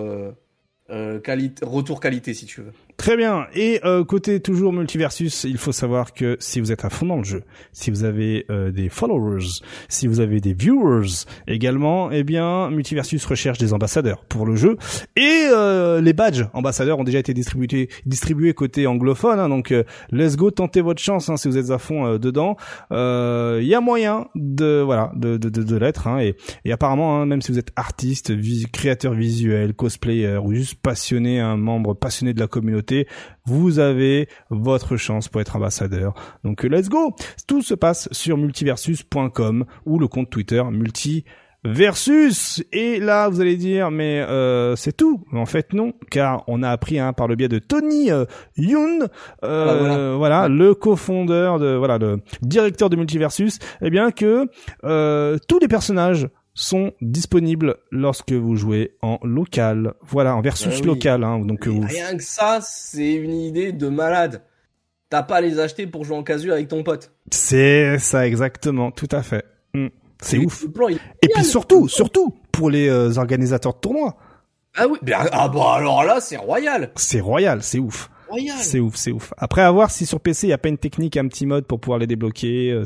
euh, qualité, retour qualité si tu veux. Très bien. Et euh, côté toujours multiversus, il faut savoir que si vous êtes à fond dans le jeu, si vous avez euh, des followers, si vous avez des viewers également, eh bien multiversus recherche des ambassadeurs pour le jeu. Et euh, les badges ambassadeurs ont déjà été distribués distribués côté anglophone. Hein, donc let's go, tentez votre chance hein, si vous êtes à fond dedans. Il y a moyen de voilà de de, de, de l'être. Hein, et, et apparemment, hein, même si vous êtes artiste, créateur visuel, cosplayer ou juste passionné, un membre passionné de la communauté, vous avez votre chance pour être ambassadeur. Donc let's go Tout se passe sur multiversus.com ou le compte Twitter multi versus et là vous allez dire mais euh, c'est tout en fait non car on a appris hein, par le biais de Tony euh, Yoon euh, ah, voilà. le cofondeur de voilà le directeur de Multiversus eh bien que euh, tous les personnages sont disponibles lorsque vous jouez en local. Voilà, en versus ah local. Hein, donc Rien que ça, c'est une idée de malade. T'as pas à les acheter pour jouer en casu avec ton pote. C'est ça exactement, tout à fait. Hmm. C'est ouf. Et puis surtout, surtout pour les euh, organisateurs de tournois. Ah oui, ah bah alors là, c'est royal. C'est royal, c'est ouf. C'est ouf, c'est ouf. Après, à voir si sur PC il y a pas une technique, un petit mode pour pouvoir les débloquer, euh,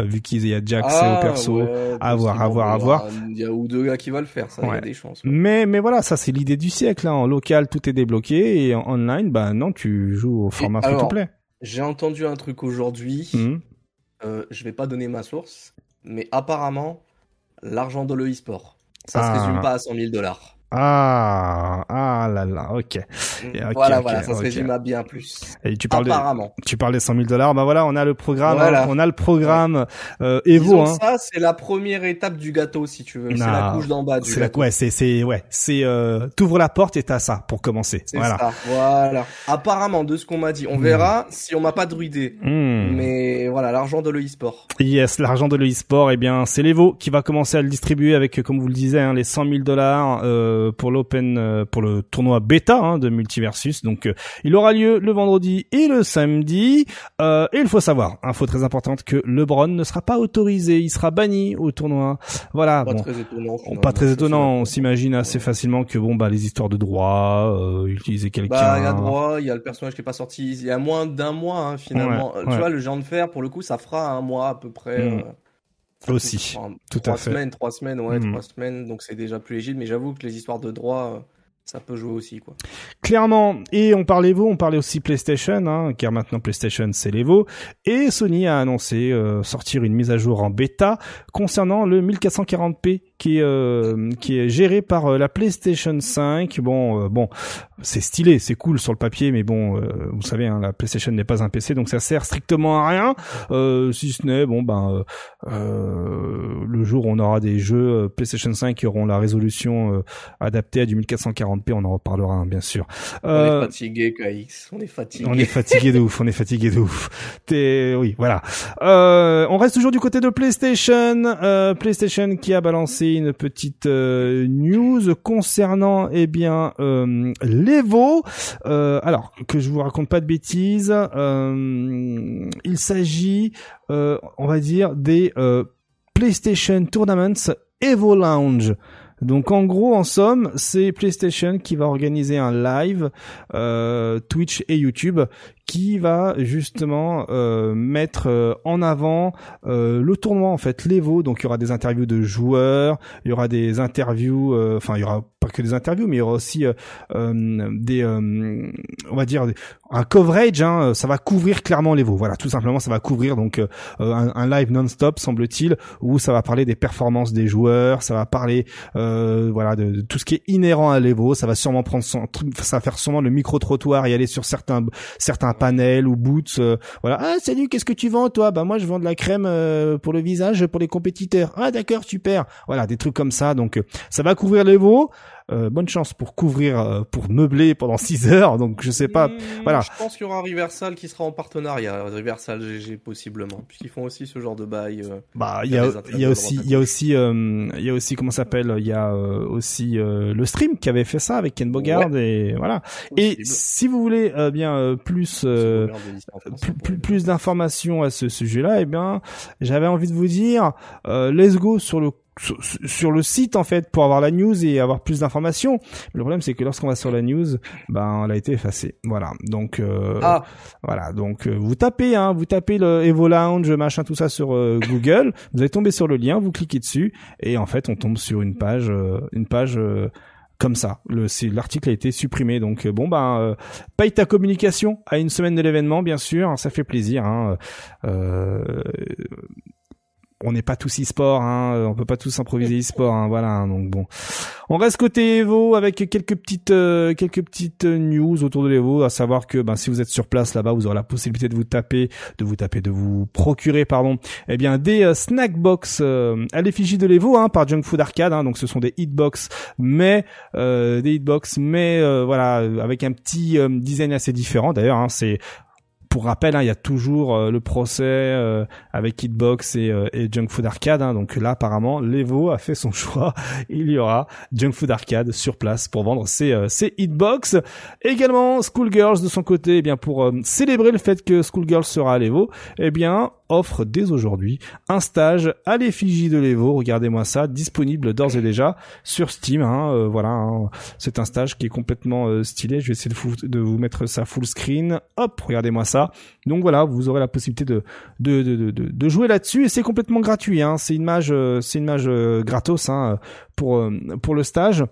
vu qu'il y a Jax ah, au perso. à voir, à voir, à voir. Il y a ou deux gars qui vont le faire, ça, il y a des chances. Mais, mais voilà, ça c'est l'idée du siècle. Hein. En local, tout est débloqué et en online, bah non, tu joues au format free-to-play. J'ai entendu un truc aujourd'hui. Mmh. Euh, je vais pas donner ma source, mais apparemment, l'argent de le e-sport, ça se ah. résume pas à 100 000 dollars. Ah, ah là là, ok. voilà, voilà, ça se résume à bien plus. Et tu parles Apparemment. tu parles des 100 000 dollars. Bah voilà, on a le programme, on a le programme euh, Evo. Hein. Ça, c'est la première étape du gâteau, si tu veux. C'est la couche d'en bas du c'est La, ouais, c'est, c'est, ouais, c'est, euh, t'ouvres la porte et t'as ça pour commencer. Voilà. Ça, voilà. Apparemment, de ce qu'on m'a dit, on hmm. verra si on m'a pas druidé. Hmm. Mais voilà, l'argent de l'e-sport. Yes, l'argent de l'e-sport, eh bien, c'est l'Evo qui va commencer à le distribuer avec, comme vous le disiez, hein, les 100 000 dollars. Euh, pour l'open euh, pour le tournoi bêta hein, de Multiversus. Donc euh, il aura lieu le vendredi et le samedi. et il faut savoir, info très importante, que LeBron ne sera pas autorisé, il sera banni au tournoi. Voilà. Pas très étonnant. Pas très étonnant. On s'imagine assez facilement que bon bah les histoires de droit, utiliser quelqu'un. Bah il y a droit, il y a le personnage qui est pas sorti il y a moins d'un mois hein, finalement. Tu vois le genre de fer pour le coup ça fera un mois à peu près. Hmm. Aussi, tout à fait. Semaines, trois semaines, ouais, hmm. trois semaines, donc c'est déjà plus légitime. Mais j'avoue que les histoires de droit, euh, ça peut jouer aussi, quoi. Clairement. Et on parlait Evo, on parlait aussi PlayStation, hein, car maintenant PlayStation c'est l'Evo. Et Sony a annoncé euh, sortir une mise à jour en bêta concernant le 1440p qui est euh, qui est géré par euh, la PlayStation 5. Bon, euh, bon, c'est stylé, c'est cool sur le papier, mais bon, vous savez, hein, la PlayStation n'est pas un PC, donc ça sert strictement à rien, si ce n'est bon ben le jour où on aura des jeux PlayStation 5 qui auront la résolution adaptée à du 1440p, on en reparlera hein, bien sûr. on est fatigué, KX, on est fatigué. On est fatigué de ouf, on est fatigué de ouf. T'es, oui, voilà. on reste toujours du côté de PlayStation, PlayStation qui a balancé une petite euh, news concernant eh bien euh, l'Evo. Euh, alors que je vous raconte pas de bêtises, euh, il s'agit, on va dire, des PlayStation Tournaments Evo Lounge. Donc en gros, en somme, c'est PlayStation qui va organiser un live Twitch et YouTube qui va justement euh, mettre euh, en avant euh, le tournoi en fait l'Evo. Donc il y aura des interviews de joueurs il y aura des interviews enfin il y aura pas que des interviews mais il y aura aussi des on va dire un coverage hein, ça va couvrir clairement l'Evo. Voilà tout simplement ça va couvrir donc un, un, live non-stop semble-t-il où ça va parler des performances des joueurs ça va parler voilà de, de, tout ce qui est inhérent à l'Evo. Ça va sûrement prendre son, ça va faire sûrement le micro trottoir et aller sur certains certains panel ou Boots. Euh, voilà. Ah salut, qu'est-ce que tu vends toi? Bah moi je vends de la crème euh, pour le visage pour les compétiteurs. Ah d'accord, super. Voilà, des trucs comme ça. Donc euh, ça va couvrir les veaux. Euh, bonne chance pour couvrir, euh, pour meubler pendant 6 heures. Donc je sais pas. Voilà. Je pense qu'il y aura Riversal qui sera en partenariat, Riversal GG possiblement, puisqu'ils font aussi ce genre de bail. Euh, bah il y a, il y a aussi, il y a aussi, il y a aussi comment s'appelle, il y a aussi le stream qui avait fait ça avec Ken Bogard et voilà. Et si vous voulez bien plus, plus, plus d'informations à ce sujet-là, eh bien j'avais envie de vous dire, let's go sur le sur, le site en fait pour avoir la news et avoir plus d'informations. Le problème c'est que lorsqu'on va sur la news, ben elle a été effacée. Voilà. Donc euh, ah. voilà. Donc euh, vous tapez hein, vous tapez le Evo Lounge machin tout ça sur euh, Google, vous allez tomber sur le lien, vous cliquez dessus et en fait on tombe sur une page une page comme ça. Le l'article a été supprimé. Donc bon ben paye ta communication à une semaine de l'événement bien sûr, ça fait plaisir. Hein. Euh, on n'est pas tous e-sport, hein, on peut pas tous improviser e-sport, hein, voilà. Hein, donc bon, on reste côté Evo avec quelques petites euh, quelques petites news autour de l'Evo, à savoir que ben, si vous êtes sur place là-bas, vous aurez la possibilité de vous taper, de vous taper, de vous procurer, pardon, eh bien des euh, snack box euh, à l'effigie de l'Evo, hein, par Junk Food Arcade. Hein, donc ce sont des hitbox, mais des hitbox, mais voilà, avec un petit design assez différent. D'ailleurs, hein, c'est pour rappel, hein, il y a toujours euh, le procès euh, avec Hitbox et, euh, et, Junk Food Arcade. Hein, donc là, apparemment, Levo a fait son choix. Il y aura Junk Food Arcade sur place pour vendre ses, ses Hitbox. Également, Schoolgirls de son côté, eh bien pour célébrer le fait que Schoolgirls sera à l'Evo, eh bien offre dès aujourd'hui un stage à l'effigie de l'Evo. Regardez-moi ça, disponible d'ores et déjà sur Steam. Hein, euh, voilà, hein. c'est un stage qui est complètement euh, stylé. Je vais essayer de, vous mettre ça full screen. Hop, regardez-moi ça. Donc voilà, vous aurez la possibilité de de, de, de, de jouer là-dessus et c'est complètement gratuit. Hein. C'est une mage, euh, c'est une mage gratos hein, pour pour le stage.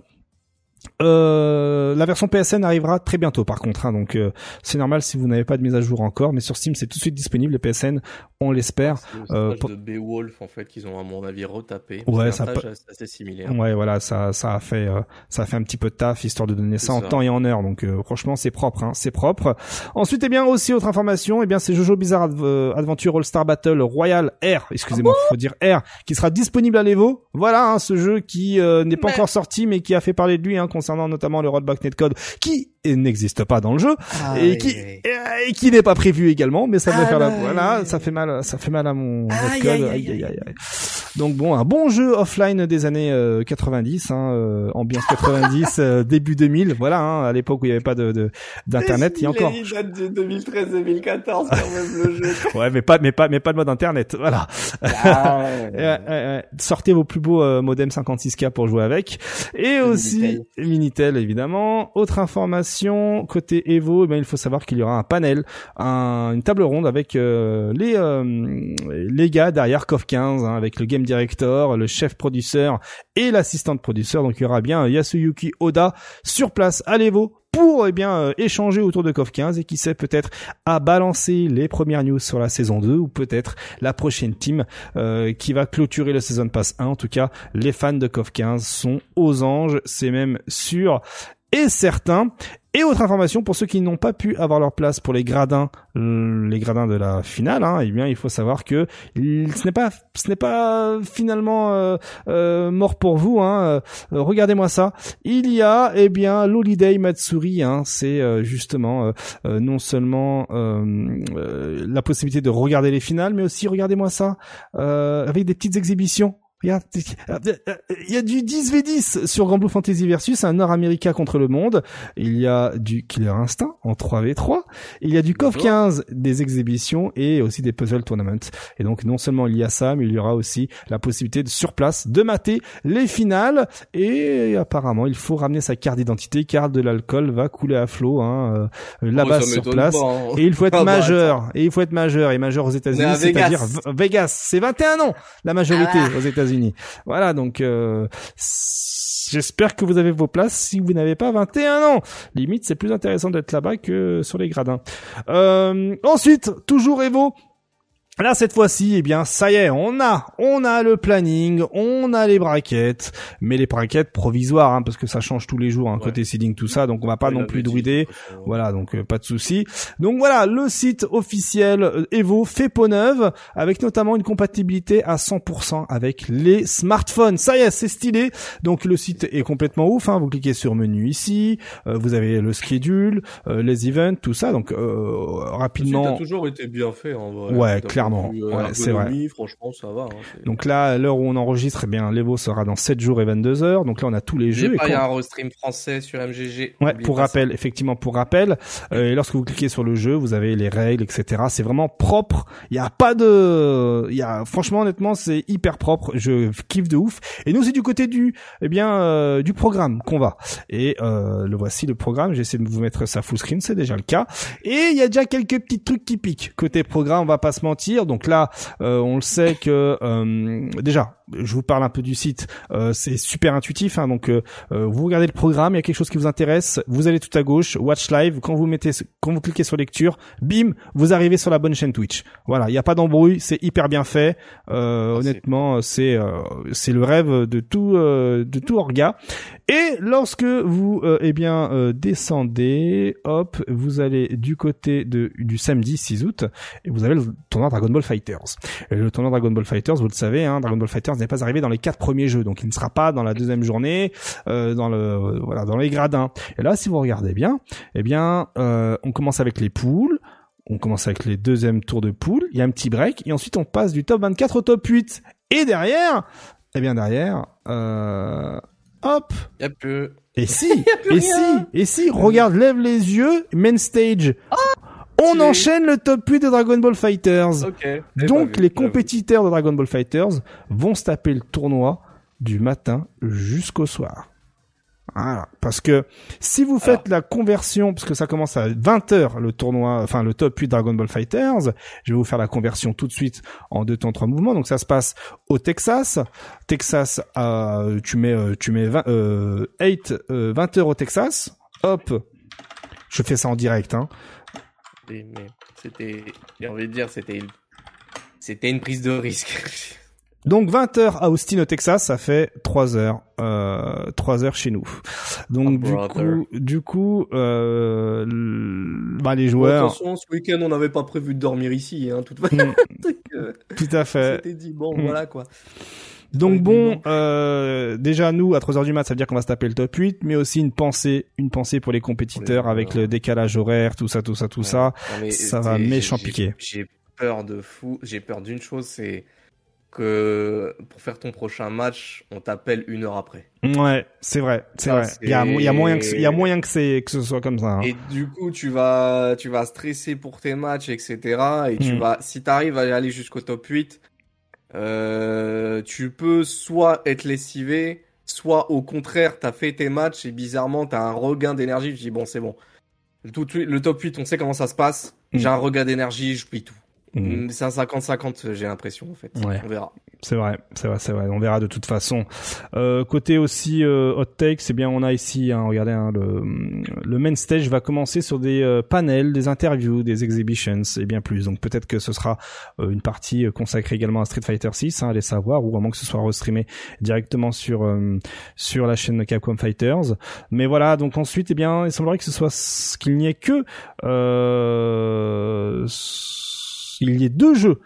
Euh, la version PSN arrivera très bientôt par contre, hein, donc euh, c'est normal si vous n'avez pas de mise à jour encore, mais sur Steam c'est tout de suite disponible, le PSN, on l'espère. C'est euh, pour... de Beowulf en fait qu'ils ont à mon avis retapé. Ouais, ça assez similaire. Ouais, voilà, ça ça a fait euh, ça a fait un petit peu de taf histoire de donner ça, en temps et en heure, donc franchement c'est propre, hein, c'est propre. Ensuite, eh bien aussi autre information, eh bien c'est Jojo Bizarre Adventure All Star Battle Royal Air, excusez-moi, ah faut dire Air, qui sera disponible à l'Evo. Voilà, hein, ce jeu qui n'est pas encore sorti mais qui a fait parler de lui. Hein, concernant notamment le rollback netcode qui n'existe pas dans le jeu ah et, qui, et, qui n'est pas prévu également mais ça va ah faire la voilà ça fait mal ça fait mal à mon code donc bon un bon jeu offline des années 90 euh, hein, euh, ambiance 90 euh, début 2000 voilà hein, à l'époque où il n'y avait pas de d'internet il y a encore. 2013 2014 quand même le jeu. Ouais mais pas mais pas mais pas de mode internet voilà. Ah, sortez vos plus beaux modems 56k pour jouer avec. Et aussi Minitel évidemment. Autre information côté Evo, eh bien, il faut savoir qu'il y aura un panel, une table ronde avec euh, les euh, les gars derrière CoF 15, hein, avec le game director, le chef producteur et l'assistante producteur. Donc il y aura bien Yasuyuki Oda sur place à l'Evo pour eh bien euh, échanger autour de CoF 15 et qui sait peut-être à balancer les premières news sur la saison 2 ou peut-être la prochaine team euh, qui va clôturer le season pass 1. En tout cas, les fans de CoF 15 sont aux anges, c'est même sûr et certain. Et autre information pour ceux qui n'ont pas pu avoir leur place pour les gradins, euh, les gradins de la finale, hein, eh bien il faut savoir que ce n'est pas, ce n'est pas finalement euh, euh, mort pour vous. Hein. Regardez-moi ça. Il y a eh bien l'Holiday Matsuri. Hein, c'est justement non seulement la possibilité de regarder les finales, mais aussi regardez-moi ça avec des petites exhibitions Regarde, il y a du 10v10 sur Grand Blue Fantasy Versus, un Nord-Américain contre le monde. Il y a du Killer Instinct en 3v3. Il y a du KOF 15, des exhibitions et aussi des puzzle tournaments. Et donc non seulement il y a ça, mais il y aura aussi la possibilité de sur place de mater les finales. Et apparemment, il faut ramener sa carte d'identité car de l'alcool va couler à flot hein, euh, là-bas sur place. Hein. Et il faut être ah bah, majeur. et il faut être majeur et majeur aux États-Unis, c'est-à-dire Vegas. C'est 21 ans la majorité ah. aux États-Unis. Voilà, donc euh, j'espère que vous avez vos places si vous n'avez pas 21 ans. Limite, c'est plus intéressant d'être là-bas que sur les gradins. Euh, ensuite, toujours Evo, Là cette fois-ci, eh bien ça y est, on a, on a le planning, on a les braquettes, mais les braquettes provisoires, hein, parce que ça change tous les jours, hein, côté seeding tout ça, donc on va pas non plus druider, voilà, donc euh, pas de souci. Donc voilà, le site officiel euh, Evo fait peau neuve, avec notamment une compatibilité à 100% avec les smartphones. Ça y est, c'est stylé. Donc le site est complètement ouf. Hein. Vous cliquez sur menu ici, euh, vous avez le schedule, les events, tout ça. Donc rapidement. Le site a toujours été bien fait en vrai. Ouais, clairement euh, c'est vrai. Franchement, ça va. Hein, donc là, à l'heure où on enregistre, eh bien, l'Evo sera dans 7 jours et 22 heures. Donc là, on a tous les jeux. Il y a un restream français sur MGG. Ouais, pour rappel, effectivement, pour rappel. Euh, et lorsque vous cliquez sur le jeu, vous avez les règles, etc. C'est vraiment propre. Il n'y a pas de, il y a, franchement, honnêtement, c'est hyper propre. Je kiffe de ouf. Et nous, c'est du côté du, eh bien, euh, du programme qu'on va. Et euh, le voici le programme. J'essaie de vous mettre ça full screen, c'est déjà le cas. Et il y a déjà quelques petits trucs qui piquent côté programme. On va pas se mentir. Donc là, euh, on le sait que euh, déjà, je vous parle un peu du site. Euh, c'est super intuitif. Hein, donc vous regardez le programme, il y a quelque chose qui vous intéresse, vous allez tout à gauche, Watch Live. Quand vous mettez, quand vous cliquez sur lecture, bim, vous arrivez sur la bonne chaîne Twitch. Voilà, il n'y a pas d'embrouille, c'est hyper bien fait. honnêtement, c'est c'est le rêve de tout de tout orga. Et lorsque vous eh bien descendez, hop, vous allez du côté de du samedi 6 août et vous avez le tournoi Dragon Ball Fighters. Et le tournoi Dragon Ball Fighters, vous le savez, hein, Dragon Ball Fighters n'est pas arrivé dans les quatre premiers jeux, donc il ne sera pas dans la deuxième journée, euh, dans le voilà, dans les gradins. Et là, si vous regardez bien, eh bien, euh, on commence avec les poules. On commence avec les deuxièmes tours de poules. Il y a un petit break et ensuite on passe du top 24 au top 8. Et derrière, eh bien derrière, euh, hop. Il y a plus. Et si, et si, et si, regarde, lève les yeux, main stage. Oh on enchaîne le top 8 de Dragon Ball Fighters. Donc les compétiteurs de Dragon Ball Fighters vont se taper le tournoi du matin jusqu'au soir. Voilà. Parce que si vous faites la conversion, parce que ça commence à 20h le tournoi, enfin le top 8 Dragon Ball Fighters, je vais vous faire la conversion tout de suite en deux temps trois mouvements. Donc ça se passe au Texas. Texas, euh, tu mets euh, tu mets 20, euh, 8 20h au Texas. Hop, je fais ça en direct. Hein mais c'était, j'ai envie de dire, c'était, c'était une prise de risque. Donc 20 heures à Austin au Texas, ça fait 3 heures, euh, 3 heures chez nous. Donc oh, du coup, du coup, euh, bah les joueurs. attention, ce week-end on n'avait pas prévu de dormir ici, hein, toute façon. Mm. Tout à fait. C'était dit bon, mm. voilà quoi. Donc bon, euh, déjà nous à 3h du mat, ça veut dire qu'on va se taper le top 8, mais aussi une pensée, une pensée pour les compétiteurs avec le décalage horaire, tout ça, tout ça, tout ça. ça va méchant piquer. J'ai peur de fou. J'ai peur d'une chose, c'est que pour faire ton prochain match, on t'appelle une heure après. Ouais, c'est vrai, c'est vrai. Il y a, il y a moyen que, il y a moyen que c'est que ce soit comme ça. Hein. Et du coup, tu vas, tu vas stresser pour tes matchs, etc. Et tu hmm. vas, si t'arrives à aller jusqu'au top 8, euh, tu peux soit être lessivé, soit au contraire, t'as fait tes matchs et bizarrement, t'as un regain d'énergie. Je dis, bon, c'est bon. Tout, le top 8, on sait comment ça se passe. Mm. J'ai un regain d'énergie, je plie tout. Mm. C'est un 50-50, j'ai l'impression, en fait. On verra. C'est vrai, c'est vrai, c'est vrai. On verra de toute façon. Euh, côté aussi euh, hot take, c'est bien, on a ici, hein, regardez, hein, le, le main stage va commencer sur des euh, panels, des interviews, des exhibitions et bien plus. Donc peut-être que ce sera euh, une partie consacrée également à Street Fighter 6, hein, allez savoir, ou vraiment que ce soit restreamé directement sur sur la chaîne Capcom Fighters. Mais voilà, donc ensuite, eh bien, il semblerait que ce soit qu'il n'y ait que il y a deux jeux,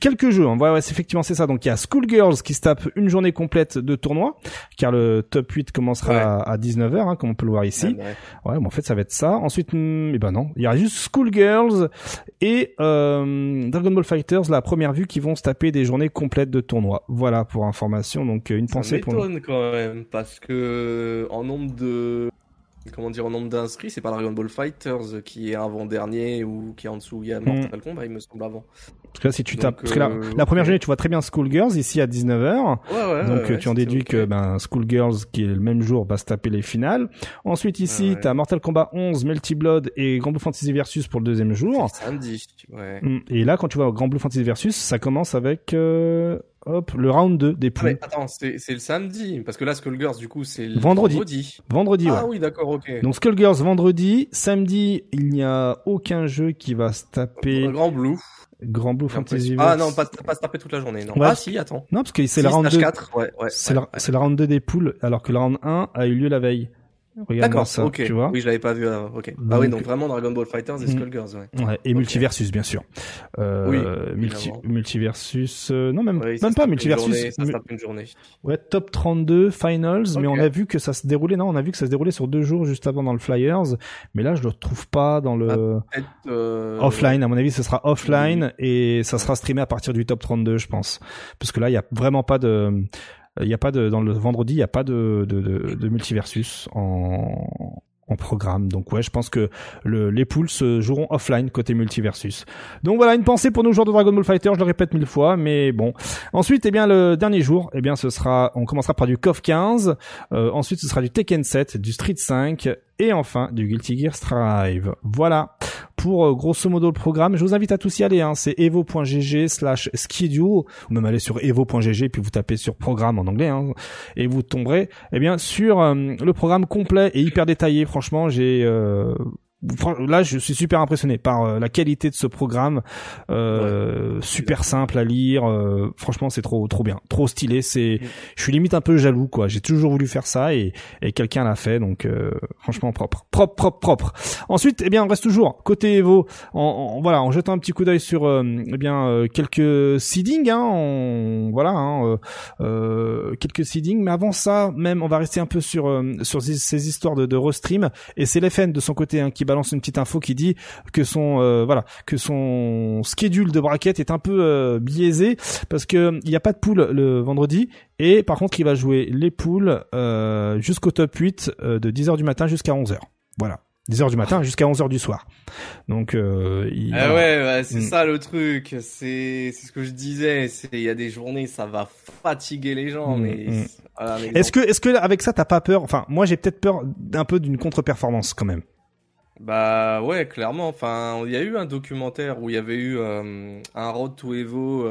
quelques jeux. Hein. Ouais, ouais, effectivement c'est ça. Donc il y a Schoolgirls qui se tape une journée complète de tournoi, car le top 8 commencera à 19h, hein, comme on peut le voir ici. Ouais, en fait ça va être ça. Ensuite, hmm, eh ben non, il y a juste Schoolgirls et euh, Dragon Ball Fighters, la première vue, qui vont se taper des journées complètes de tournoi. Voilà pour information. Donc une pensée pour. Ça quand même parce que en nombre de comment dire, en nombre d'inscrits, c'est pas Dragon Ball Fighters qui est avant-dernier ou qui est en dessous. Il y a Mortal mm. Kombat, il me semble, avant. Parce que là, si tu tapes, euh, la, première journée, tu vois très bien Schoolgirls ici à 19h. Ouais, ouais, donc tu en déduis que ben Schoolgirls qui est le même jour va se taper les finales. Ensuite ici, tu as Mortal Kombat 11, Melty Blood et Grand Blue Fantasy Versus pour le deuxième jour. Samedi, ouais. Mm. Et là, quand tu vois Grand Blue Fantasy Versus, ça commence avec euh, hop, le round 2 des poules. Ah, attends, c'est le samedi, parce que là, Skullgirls, du coup, c'est le vendredi. Vendredi, vendredi Ah oui, d'accord, ok. Donc Skullgirls vendredi, samedi, il n'y a aucun jeu qui va se taper. Grand Blue. Grand Blue Fantasy Ah non, pas, pas se taper toute la journée. Non. ah si, attends. Non, parce que c'est le round 2. 4, ouais, ouais, c'est le, le round 2 des poules, alors que le round 1 a eu lieu la veille. D'accord, ok. Tu vois oui, je l'avais pas vu. ok. bah oui, donc vraiment Dragon Ball Fighters et mm. Skullgirls, ouais. ouais et Multiversus, bien sûr. Euh, oui. Multi Multiversus, euh, non même, même pas Multiversus. ça tape une journée. Ouais, top 32 finals, mais on a vu que ça se déroulait. Non, on a vu que ça se déroulait sur deux jours juste avant dans le Flyers, mais là je le trouve pas dans le ah, euh... offline. À mon avis, ce sera offline et ça sera streamé à partir du top 32, je pense, parce que là il y a vraiment pas de il n'y a pas de dans le vendredi, il n'y a pas de, de, de, de multiversus en, en programme. Donc ouais, je pense que le, les poules se joueront offline côté multiversus. Donc voilà, une pensée pour nos joueurs de Dragon Ball Fighter, je le répète mille fois, mais bon. Ensuite, eh bien le dernier jour, eh bien ce sera, on commencera par du KOF 15, euh, ensuite ce sera du Tekken 7, du Street 5 et enfin du Guilty Gear Strive. Voilà pour euh, grosso modo le programme. Je vous invite à tous y aller. Hein. C'est evo.gg slash schedule ou même aller sur evo.gg puis vous tapez sur programme en anglais hein, et vous tomberez eh bien sur euh, le programme complet et hyper détaillé. Franchement, j'ai euh, là je suis super impressionné par euh, la qualité de ce programme. Euh, super simple à lire euh, franchement c'est trop trop bien. Trop stylé c'est mm. je suis limite un peu jaloux quoi. J'ai toujours voulu faire ça et, et quelqu'un l'a fait donc euh, franchement propre propre propre propre. Ensuite eh bien on reste toujours côté Evo. En, voilà en jetant un petit coup d'œil sur eh bien quelques seedings hein, on, voilà hein, quelques seedings. Mais avant ça même on va rester un peu sur sur ces, histoires de, de restream. Et c'est l'FN de son côté hein, qui balance une petite info qui dit que son euh, voilà que son schedule de bracket est un peu euh, biaisé parce que il n'y a pas de poule le vendredi et par contre il va jouer les poules euh, jusqu'au top 8 de 10h du matin jusqu'à 11h. Voilà. 10h du matin jusqu'à 11h du soir. Donc il, ah ouais, c'est mm. ça le truc, c'est c'est ce que je disais, c'est il y a des journées ça va fatiguer les gens mm, mais mm. Est-ce que est-ce que avec ça t'as pas peur? Enfin, moi j'ai peut-être peur d'un peu d'une contre-performance quand même. Bah ouais, clairement. Enfin, il y a eu un documentaire où il y avait eu euh, un Road to Evo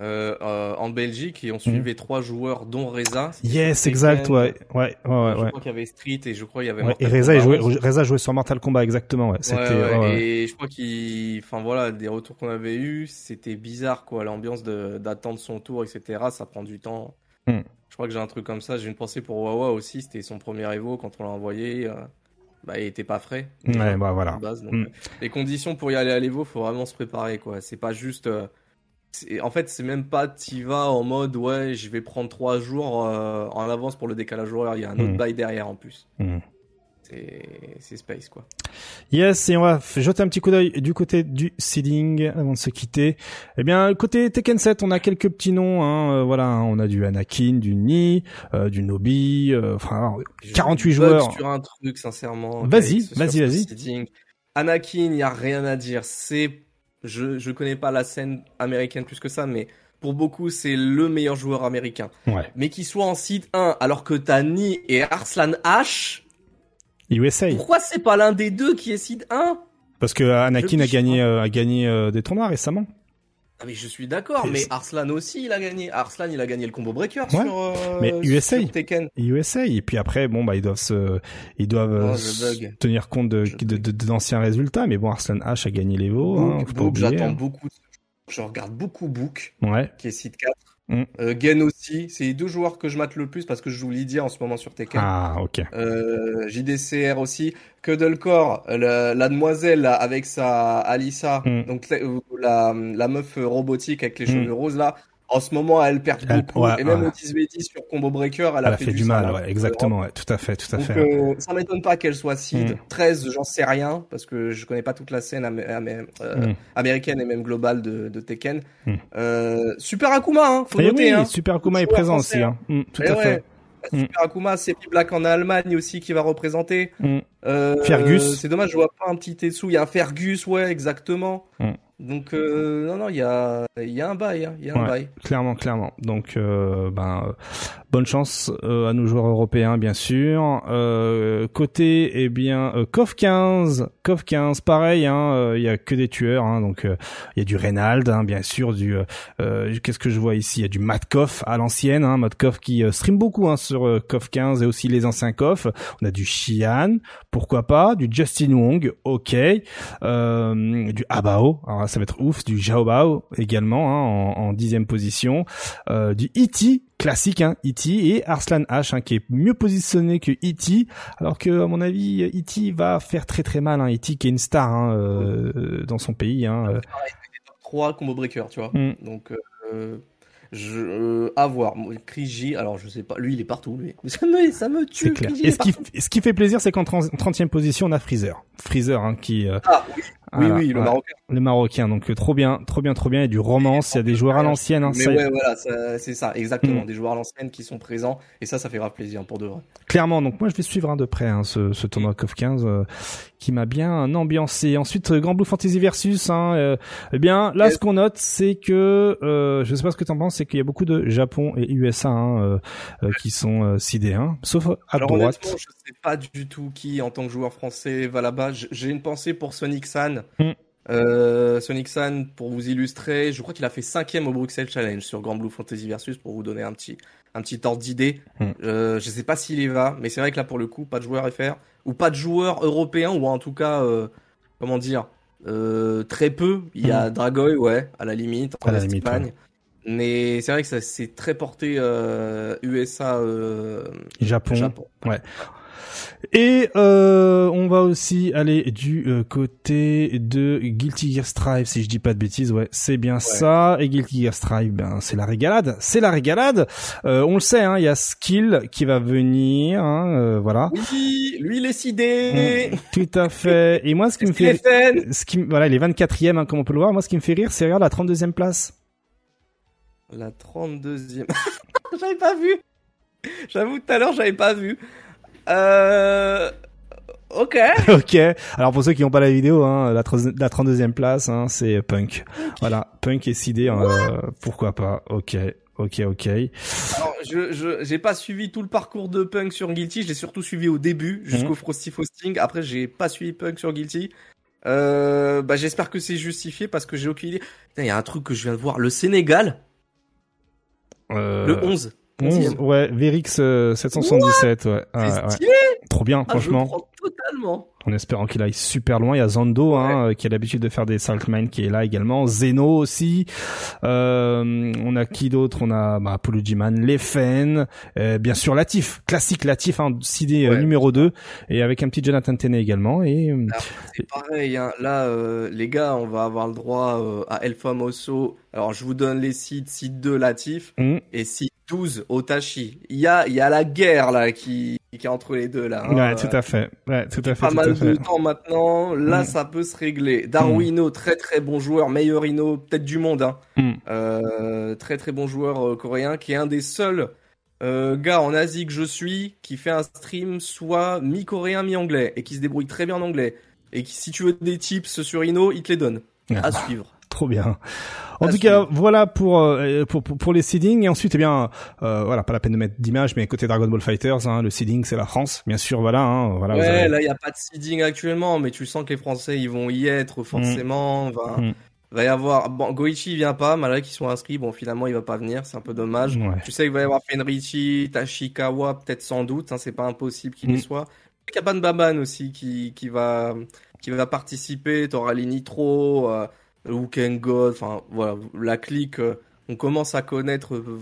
euh, euh, en Belgique et on suivait mhm. trois joueurs, dont Reza. Yes, exact, ouais, ouais, ouais, ouais. Je crois qu'il y avait Street et je crois qu'il y avait. Ouais, et Reza, jouait, Reza jouait sur Mortal Kombat, exactement, ouais. C'était. Ouais, et je crois qu'il, enfin voilà, des retours qu'on avait eu, c'était bizarre quoi, l'ambiance d'attendre son tour, etc. Ça prend du temps. Hmm. Je crois que j'ai un truc comme ça. J'ai une pensée pour Wawa aussi. C'était son premier Evo quand on l'a envoyé bah, il était pas frais. Ouais, bah voilà. Mm. Les conditions pour y aller à l'Evo, faut vraiment se préparer, quoi. C'est pas juste. Euh, en fait, c'est même pas t'y vas en mode ouais, je vais prendre trois jours euh, en avance pour le décalage horaire. Il y a un autre mm. bail derrière en plus. Mm c'est space quoi. Yes, et on va jeter un petit coup d'œil du côté du seeding avant de se quitter. Eh bien, côté Tekken 7, on a quelques petits noms. Hein, euh, voilà, hein, on a du Anakin, du Ni, euh, du Nobi, euh, enfin 48 joueurs. sur un truc, sincèrement. Vas-y, vas-y, vas-y. Anakin, il y a rien à dire. C'est, je je connais pas la scène américaine plus que ça, mais pour beaucoup, c'est le meilleur joueur américain. Ouais. Mais qu'il soit en seed 1 alors que t'as Ni et Arslan H USA. Pourquoi c'est pas l'un des deux qui est seed 1 Parce que Anakin a gagné, euh, a gagné euh, des tournois récemment. Ah mais je suis d'accord, mais Arslan aussi il a gagné. Arslan il a gagné le combo breaker sur, euh, mais USA, Tekken. USA et puis après bon bah ils doivent se, ils doivent oh, tenir compte de, d'anciens résultats. Mais bon Arslan H a gagné les veaux. Hein, J'attends beaucoup. Je regarde beaucoup Book, ouais. qui est seed 4. Mm. Euh, aussi, c'est les deux joueurs que je mate le plus parce que je joue Lydia en ce moment sur Tekken. Ah, ok. Euh, JDCR aussi. Cuddlecore, la, la demoiselle avec sa Alissa, mm. donc la, la meuf robotique avec les mm. cheveux roses là, en ce moment, elle perd beaucoup. et même au 10 v sur Combo Breaker, elle, a, fait, du, mal. ouais, exactement, ouais, tout à fait, tout à Donc, fait. Euh, ça m'étonne pas qu'elle soit seed. 13, mm. j'en sais rien, parce que je connais pas toute la scène euh, mm. américaine et même globale de, de Tekken. Mm. Euh, Super Akuma, hein, faut et eh noter. Oui, hein. Super Akuma est présent aussi, hein. Mm, tout et à fait. Super Akuma, c'est Black en Allemagne aussi qui va représenter. Euh, Fergus. C'est dommage, je vois pas un petit Tetsu. Il y a un Fergus, ouais, exactement. Donc euh, non non il y a il y a un bail hein, il y a un bail. clairement clairement. Donc euh, ben bonne chance euh, à nos joueurs européens bien sûr. Euh, côté eh bien euh, CoF 15 CoF 15 pareil hein il y a que des tueurs hein, donc il y a du Reynald hein, bien sûr du qu'est-ce que je vois ici? Il y a du Matkov à l'ancienne hein. Matkov qui stream beaucoup hein, sur CoF 15 et aussi les anciens CoF on a du Xian pourquoi pas du Justin Wong ok du Abao alors ça va être ouf. Du Zhao Bao également hein, en, dixième position. Euh, du E.T. classique, hein, E.T. et Arslan H hein, qui est mieux positionné que E.T. Alors que à mon avis, E.T. va faire très très mal. Hein, E.T. qui est une star hein, euh, dans son pays. Hein, 3 combo breaker, tu vois. Mm. Donc euh, je, euh, à voir. Kriji, alors je sais pas, lui il est partout, lui. Ça me, ça me tue. Clair. Et ce qui, ce qui fait plaisir, c'est qu'en 30e position, on a Freezer. Freezer, hein, qui. Euh, ah oui. Oui, oui, le Marocain. Le Marocain, donc euh, trop bien, trop bien, trop bien. Il y a du romance, il y a des joueurs à l'ancienne. Hein, Mais ouais, voilà, c'est ça, exactement. Mm. Des joueurs à l'ancienne qui sont présents, et ça, ça fait grave plaisir pour de vrai. Clairement, donc moi je vais suivre hein, de près hein, ce, ce tournoi CoF 15 euh, qui m'a bien ambiancé. Ensuite, Grand Blue Fantasy versus. Hein, euh, eh bien, là, ce qu'on note, c'est que euh, je sais pas ce que tu en penses, c'est qu'il y a beaucoup de Japon et USA hein, qui sont sidés, hein, sauf à Alors, droite. Honnêtement, je sais pas du tout qui, en tant que joueur français, va là-bas. J'ai une pensée pour Sonic San. Mm. Euh, Sonic San, pour vous illustrer, je crois qu'il a fait cinquième au Bruxelles Challenge sur Grand Blue Fantasy Versus pour vous donner un petit un petit ordre d'idée. Hmm. Euh, je sais pas s'il y va, mais c'est vrai que là pour le coup, pas de joueur FR ou pas de joueur européen ou en tout cas, euh, comment dire, euh, très peu. Il y a hmm. Dragoy, ouais, à la limite en Espagne. Mais c'est vrai que ça c'est très porté USA, Japon. Japon. Ouais. Et euh, on va aussi aller du euh, côté de Guilty Gear Strive, si je dis pas de bêtises, ouais, c'est bien ça. Et Guilty Gear Strive, ben c'est la régalade, c'est la régalade. Euh, on le sait, hein, il y a Skill qui va venir, hein, euh, voilà. Oui, lui il est sidé. Mm, tout à fait. Et moi, ce qui me fait, ce qui, voilà, il est 24e, hein, comme on peut le voir. Moi, ce qui me fait rire, c'est regarde la 32e place. La 32e. j'avais pas vu. J'avoue, tout à l'heure, j'avais pas vu. Euh... Ok. ok. Alors pour ceux qui n'ont pas la vidéo, hein, la, la 32e place, hein, c'est Punk. Voilà, Punk est sidé. Hein, euh, pourquoi pas Ok. Ok, ok. Alors, je, je, j'ai pas suivi tout le parcours de Punk sur Guilty. Je l'ai surtout suivi au début, jusqu'au mhm. Frosty Frosting. Après, j'ai pas suivi Punk sur Guilty. Euh, bah, j'espère que c'est justifié parce que j'ai aucune idée. Il y a un truc que je viens de voir. Le Sénégal. Euh... Le 11. 11, ouais, Verix 777, ouais. Ah, ouais. Trop bien, ah, franchement. totalement. En espérant qu'il aille super loin. Il y a Zando, hein, qui a l'habitude de faire des Saltmine qui est là également. Zeno aussi. Euh, on a qui d'autre? On a bah, Apollo G-Man, Lefen, euh, bien sûr Latif, classique Latif, hein, CD euh, numéro 2, et avec un petit Jonathan Tenney également. Et euh, c'est pareil, hein. là, euh, les gars, on va avoir le droit à El Famoso. Alors, je vous donne les sites, site 2 Latif mmh. et site 12 Otachi. Il y a, il y a la guerre là qui, qui est entre les deux là. Hein. Ouais, tout à fait. Ouais, tout à fait. Pas mal de temps maintenant. Là, mm. ça peut se régler. Darwino, mm. très très bon joueur, meilleur Ino peut-être du monde. Hein. Mm. Euh, très très bon joueur euh, coréen, qui est un des seuls euh, gars en Asie que je suis qui fait un stream soit mi-coréen mi-anglais et qui se débrouille très bien en anglais. Et qui, si tu veux des tips sur Ino, il te les donne. À ah. suivre. Trop bien. En tout cas, voilà pour, euh, pour, pour les seedings et ensuite eh bien euh, voilà, pas la peine de mettre d'image mais côté Dragon Ball Fighters hein, le seeding c'est la France, bien sûr, voilà hein, voilà Ouais, là il y a pas de seeding actuellement mais tu sens que les Français ils vont y être forcément, va mm. va y avoir bon Goichi vient pas malgré qu'ils sont inscrits, bon finalement il va pas venir, c'est un peu dommage. Tu sais qu'il va y avoir Fenrichi, Tashikawa peut-être sans doute, hein, c'est pas impossible qu'il y mm. soit. Il a Baban aussi qui qui va qui va participer, t'auras les Nitro euh, Weekend God, enfin voilà, la clique, euh, on commence à connaître euh,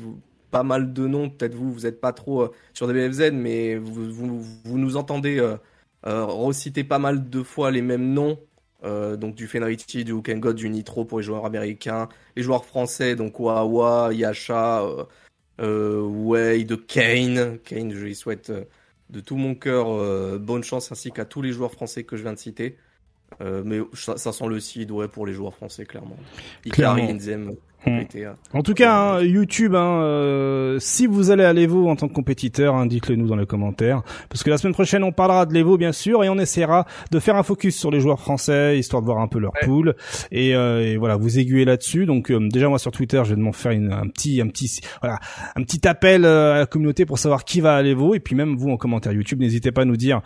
pas mal de noms. Peut-être vous, vous n'êtes pas trop euh, sur DBFZ, mais vous, nous entendez reciter pas mal de fois les mêmes noms. donc du Fenrichi, du Weekend God, du Nitro pour les joueurs américains, les joueurs français, donc Wawa, Yasha, Wade, Kane. Kane, je lui souhaite de tout mon cœur bonne chance ainsi qu'à tous les joueurs français que je viens de citer. Euh, mais ça, ça, sent le seed ouais, pour les joueurs français, clairement. Hmm. En tout cas, hein, YouTube, hein, euh, si vous allez à l'Evo en tant que compétiteur, hein, dites-le nous dans les commentaires. Parce que la semaine prochaine, on parlera de l'Evo, bien sûr, et on essaiera de faire un focus sur les joueurs français, histoire de voir un peu leur pool. Et, euh, et, voilà, vous aiguiller là-dessus. Donc euh, déjà, moi sur Twitter, je vais m'en faire une, un petit, un petit, voilà, un petit appel à la communauté pour savoir qui va à l'Evo. Et puis même vous en commentaire YouTube, n'hésitez pas à nous dire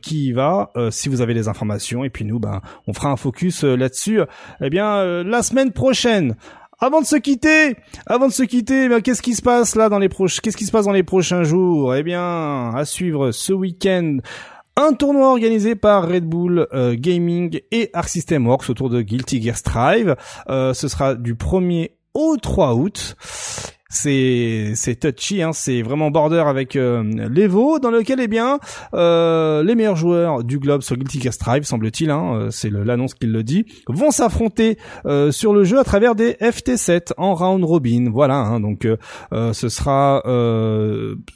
qui y va, si vous avez les informations. Et puis nous, ben, on fera un focus là-dessus. Eh bien, la semaine prochaine. Avant de se quitter, avant de se quitter, eh qu'est-ce qui se passe là dans les proches, qu'est-ce qui se passe dans les prochains jours? Eh bien, à suivre ce week-end Un tournoi organisé par Red Bull Gaming et Arc System Works autour de Guilty Gear Strive. ce sera du 1er au 3 août c'est c'est touchy, hein, c'est vraiment border avec euh, l'Evo, dans lequel eh bien euh, les meilleurs joueurs du globe sur Guilty Gear Strive, semble-t-il, hein, euh, c'est l'annonce qui le dit, vont s'affronter euh, sur le jeu à travers des FT7 en round robin. Voilà, hein, donc ce sera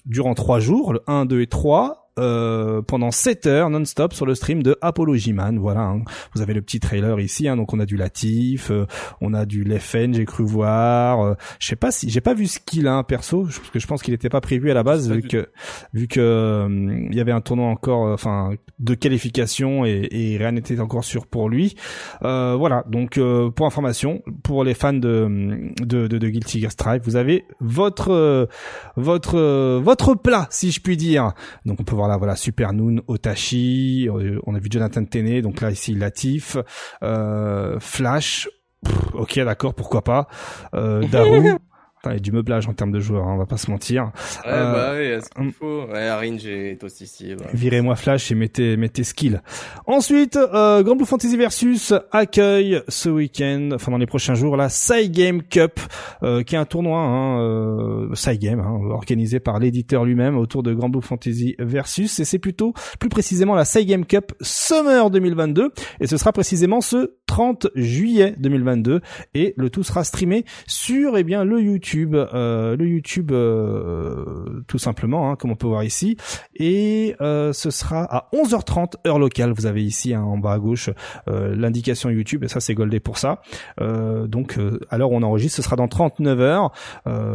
durant trois jours, le 1, 2 et 3 euh, pendant 7 heures non-stop sur le stream de Apology Man. Voilà, hein. vous avez le petit trailer ici. Hein, donc on a du Latif, euh, on a du Leffen, j'ai cru voir. Euh, je sais pas si j'ai pas vu ce qu'il a perso, parce que je pense qu'il n'était pas prévu à la base vu que vu que il y avait un tournoi encore, enfin de qualification et, et rien n'était encore sûr pour lui. voilà, donc pour information, pour les fans de de, de, de Guilty Gear Strive, vous avez votre votre votre plat, si je puis dire. Donc on peut voir voilà, voilà, Super Noon, Otashi, euh, on a vu Jonathan Tene, donc là ici Latif, euh, Flash, ok d'accord, pourquoi pas, euh, Daru, il y a du meublage en termes de joueurs, hein, on va pas se mentir. Ouais, euh, bah oui, ce qu'il hum. faut. Ouais, Aringe est aussi ici. Virez-moi Flash et mettez, mettez skill. Ensuite, euh, Grand Blue Fantasy Versus accueille ce week-end, enfin dans les prochains jours, la Game Cup, euh, qui est un tournoi, hein, euh, Game, hein, organisé par l'éditeur lui-même autour de Grand Blue Fantasy Versus, et c'est plutôt, plus précisément la Game Cup Summer 2022, et ce sera précisément ce 30 juillet 2022, et le tout sera streamé sur, eh bien, le YouTube euh, le YouTube euh, tout simplement, hein, comme on peut voir ici. Et euh, ce sera à 11h30 heure locale. Vous avez ici hein, en bas à gauche l'indication YouTube, et ça c'est goldé pour ça. donc à l'heure on enregistre, ce sera dans 39 heures,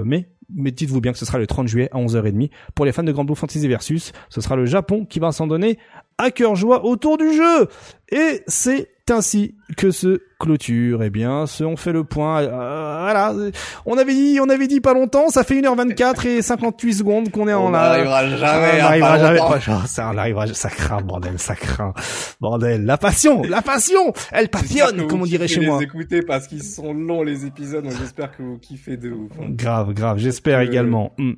mais mais dites-vous bien que ce sera le 30 juillet à 11h30. Pour les fans de Grand Blue Fantasy Versus, ce sera le Japon qui va s'en donner à cœur joie autour du jeu. Et c'est ainsi que se clôture. Eh bien, ce, on fait le point. Euh, voilà. On avait dit, on avait dit pas longtemps. Ça fait 1h24 et 58 secondes qu'on est en là. On n'arrivera jamais. On n'arrivera jamais. ça, on arrivera, ça craint, bordel, ça craint. Bordel. La passion, la passion. Elle passionne, comme on dirait chez moi. les écouter parce qu'ils sont longs, les épisodes. j'espère que vous kiffez de ouf. Hein. Grave, grave. J'espère également. Hmm.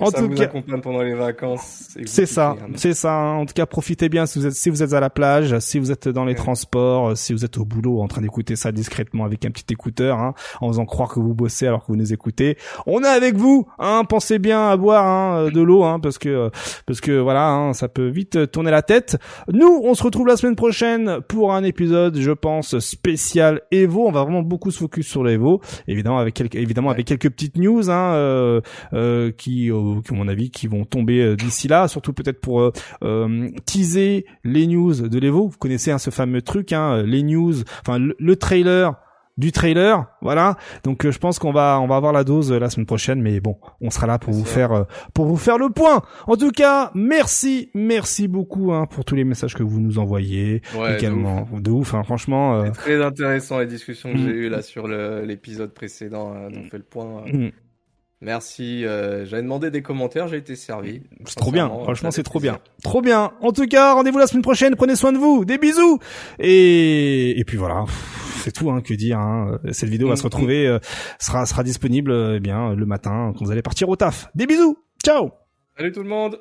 En ça tout vous cas. accompagne pendant les vacances. C'est ça. Hein. C'est ça. En tout cas, profitez bien si vous êtes, si vous êtes à la plage, si vous êtes dans les transports, si vous êtes au boulot en train d'écouter ça discrètement avec un petit écouteur, hein, en faisant croire que vous bossez alors que vous nous écoutez. On est avec vous, hein, pensez bien à boire hein, euh, de l'eau, hein, parce que parce que voilà, hein, ça peut vite tourner la tête. Nous, on se retrouve la semaine prochaine pour un épisode, je pense, spécial Evo. On va vraiment beaucoup se focus sur l'Evo, évidemment avec quelques, évidemment avec quelques petites news hein, euh, euh, qui, euh, qui, à mon avis, qui vont tomber euh, d'ici là, surtout peut-être pour teaser les news de l'Evo. Vous connaissez hein, ce fameux truc, hein, les news, enfin le trailer du trailer, voilà. Donc euh, je pense qu'on va on va avoir la dose euh, la semaine prochaine, mais bon, on sera là pour vous faire euh, pour vous faire le point. En tout cas, merci, merci beaucoup hein, pour tous les messages que vous nous envoyez également. De ouf, hein, franchement. C'est très intéressant les discussions que j'ai mm. eues là sur l'épisode précédent. on fait le point. Mm. Merci. Euh, J'avais demandé des commentaires, j'ai été servi. C'est trop bien. Franchement, c'est trop bien. Trop bien. En tout cas, rendez-vous la semaine prochaine. Prenez soin de vous. Des bisous. Et et puis voilà. C'est tout hein, que dire. Hein. Cette vidéo va se mm, retrouver, mm. euh, sera sera disponible euh, eh bien le matin quand vous allez partir au taf. Des bisous. Ciao. Salut tout le monde.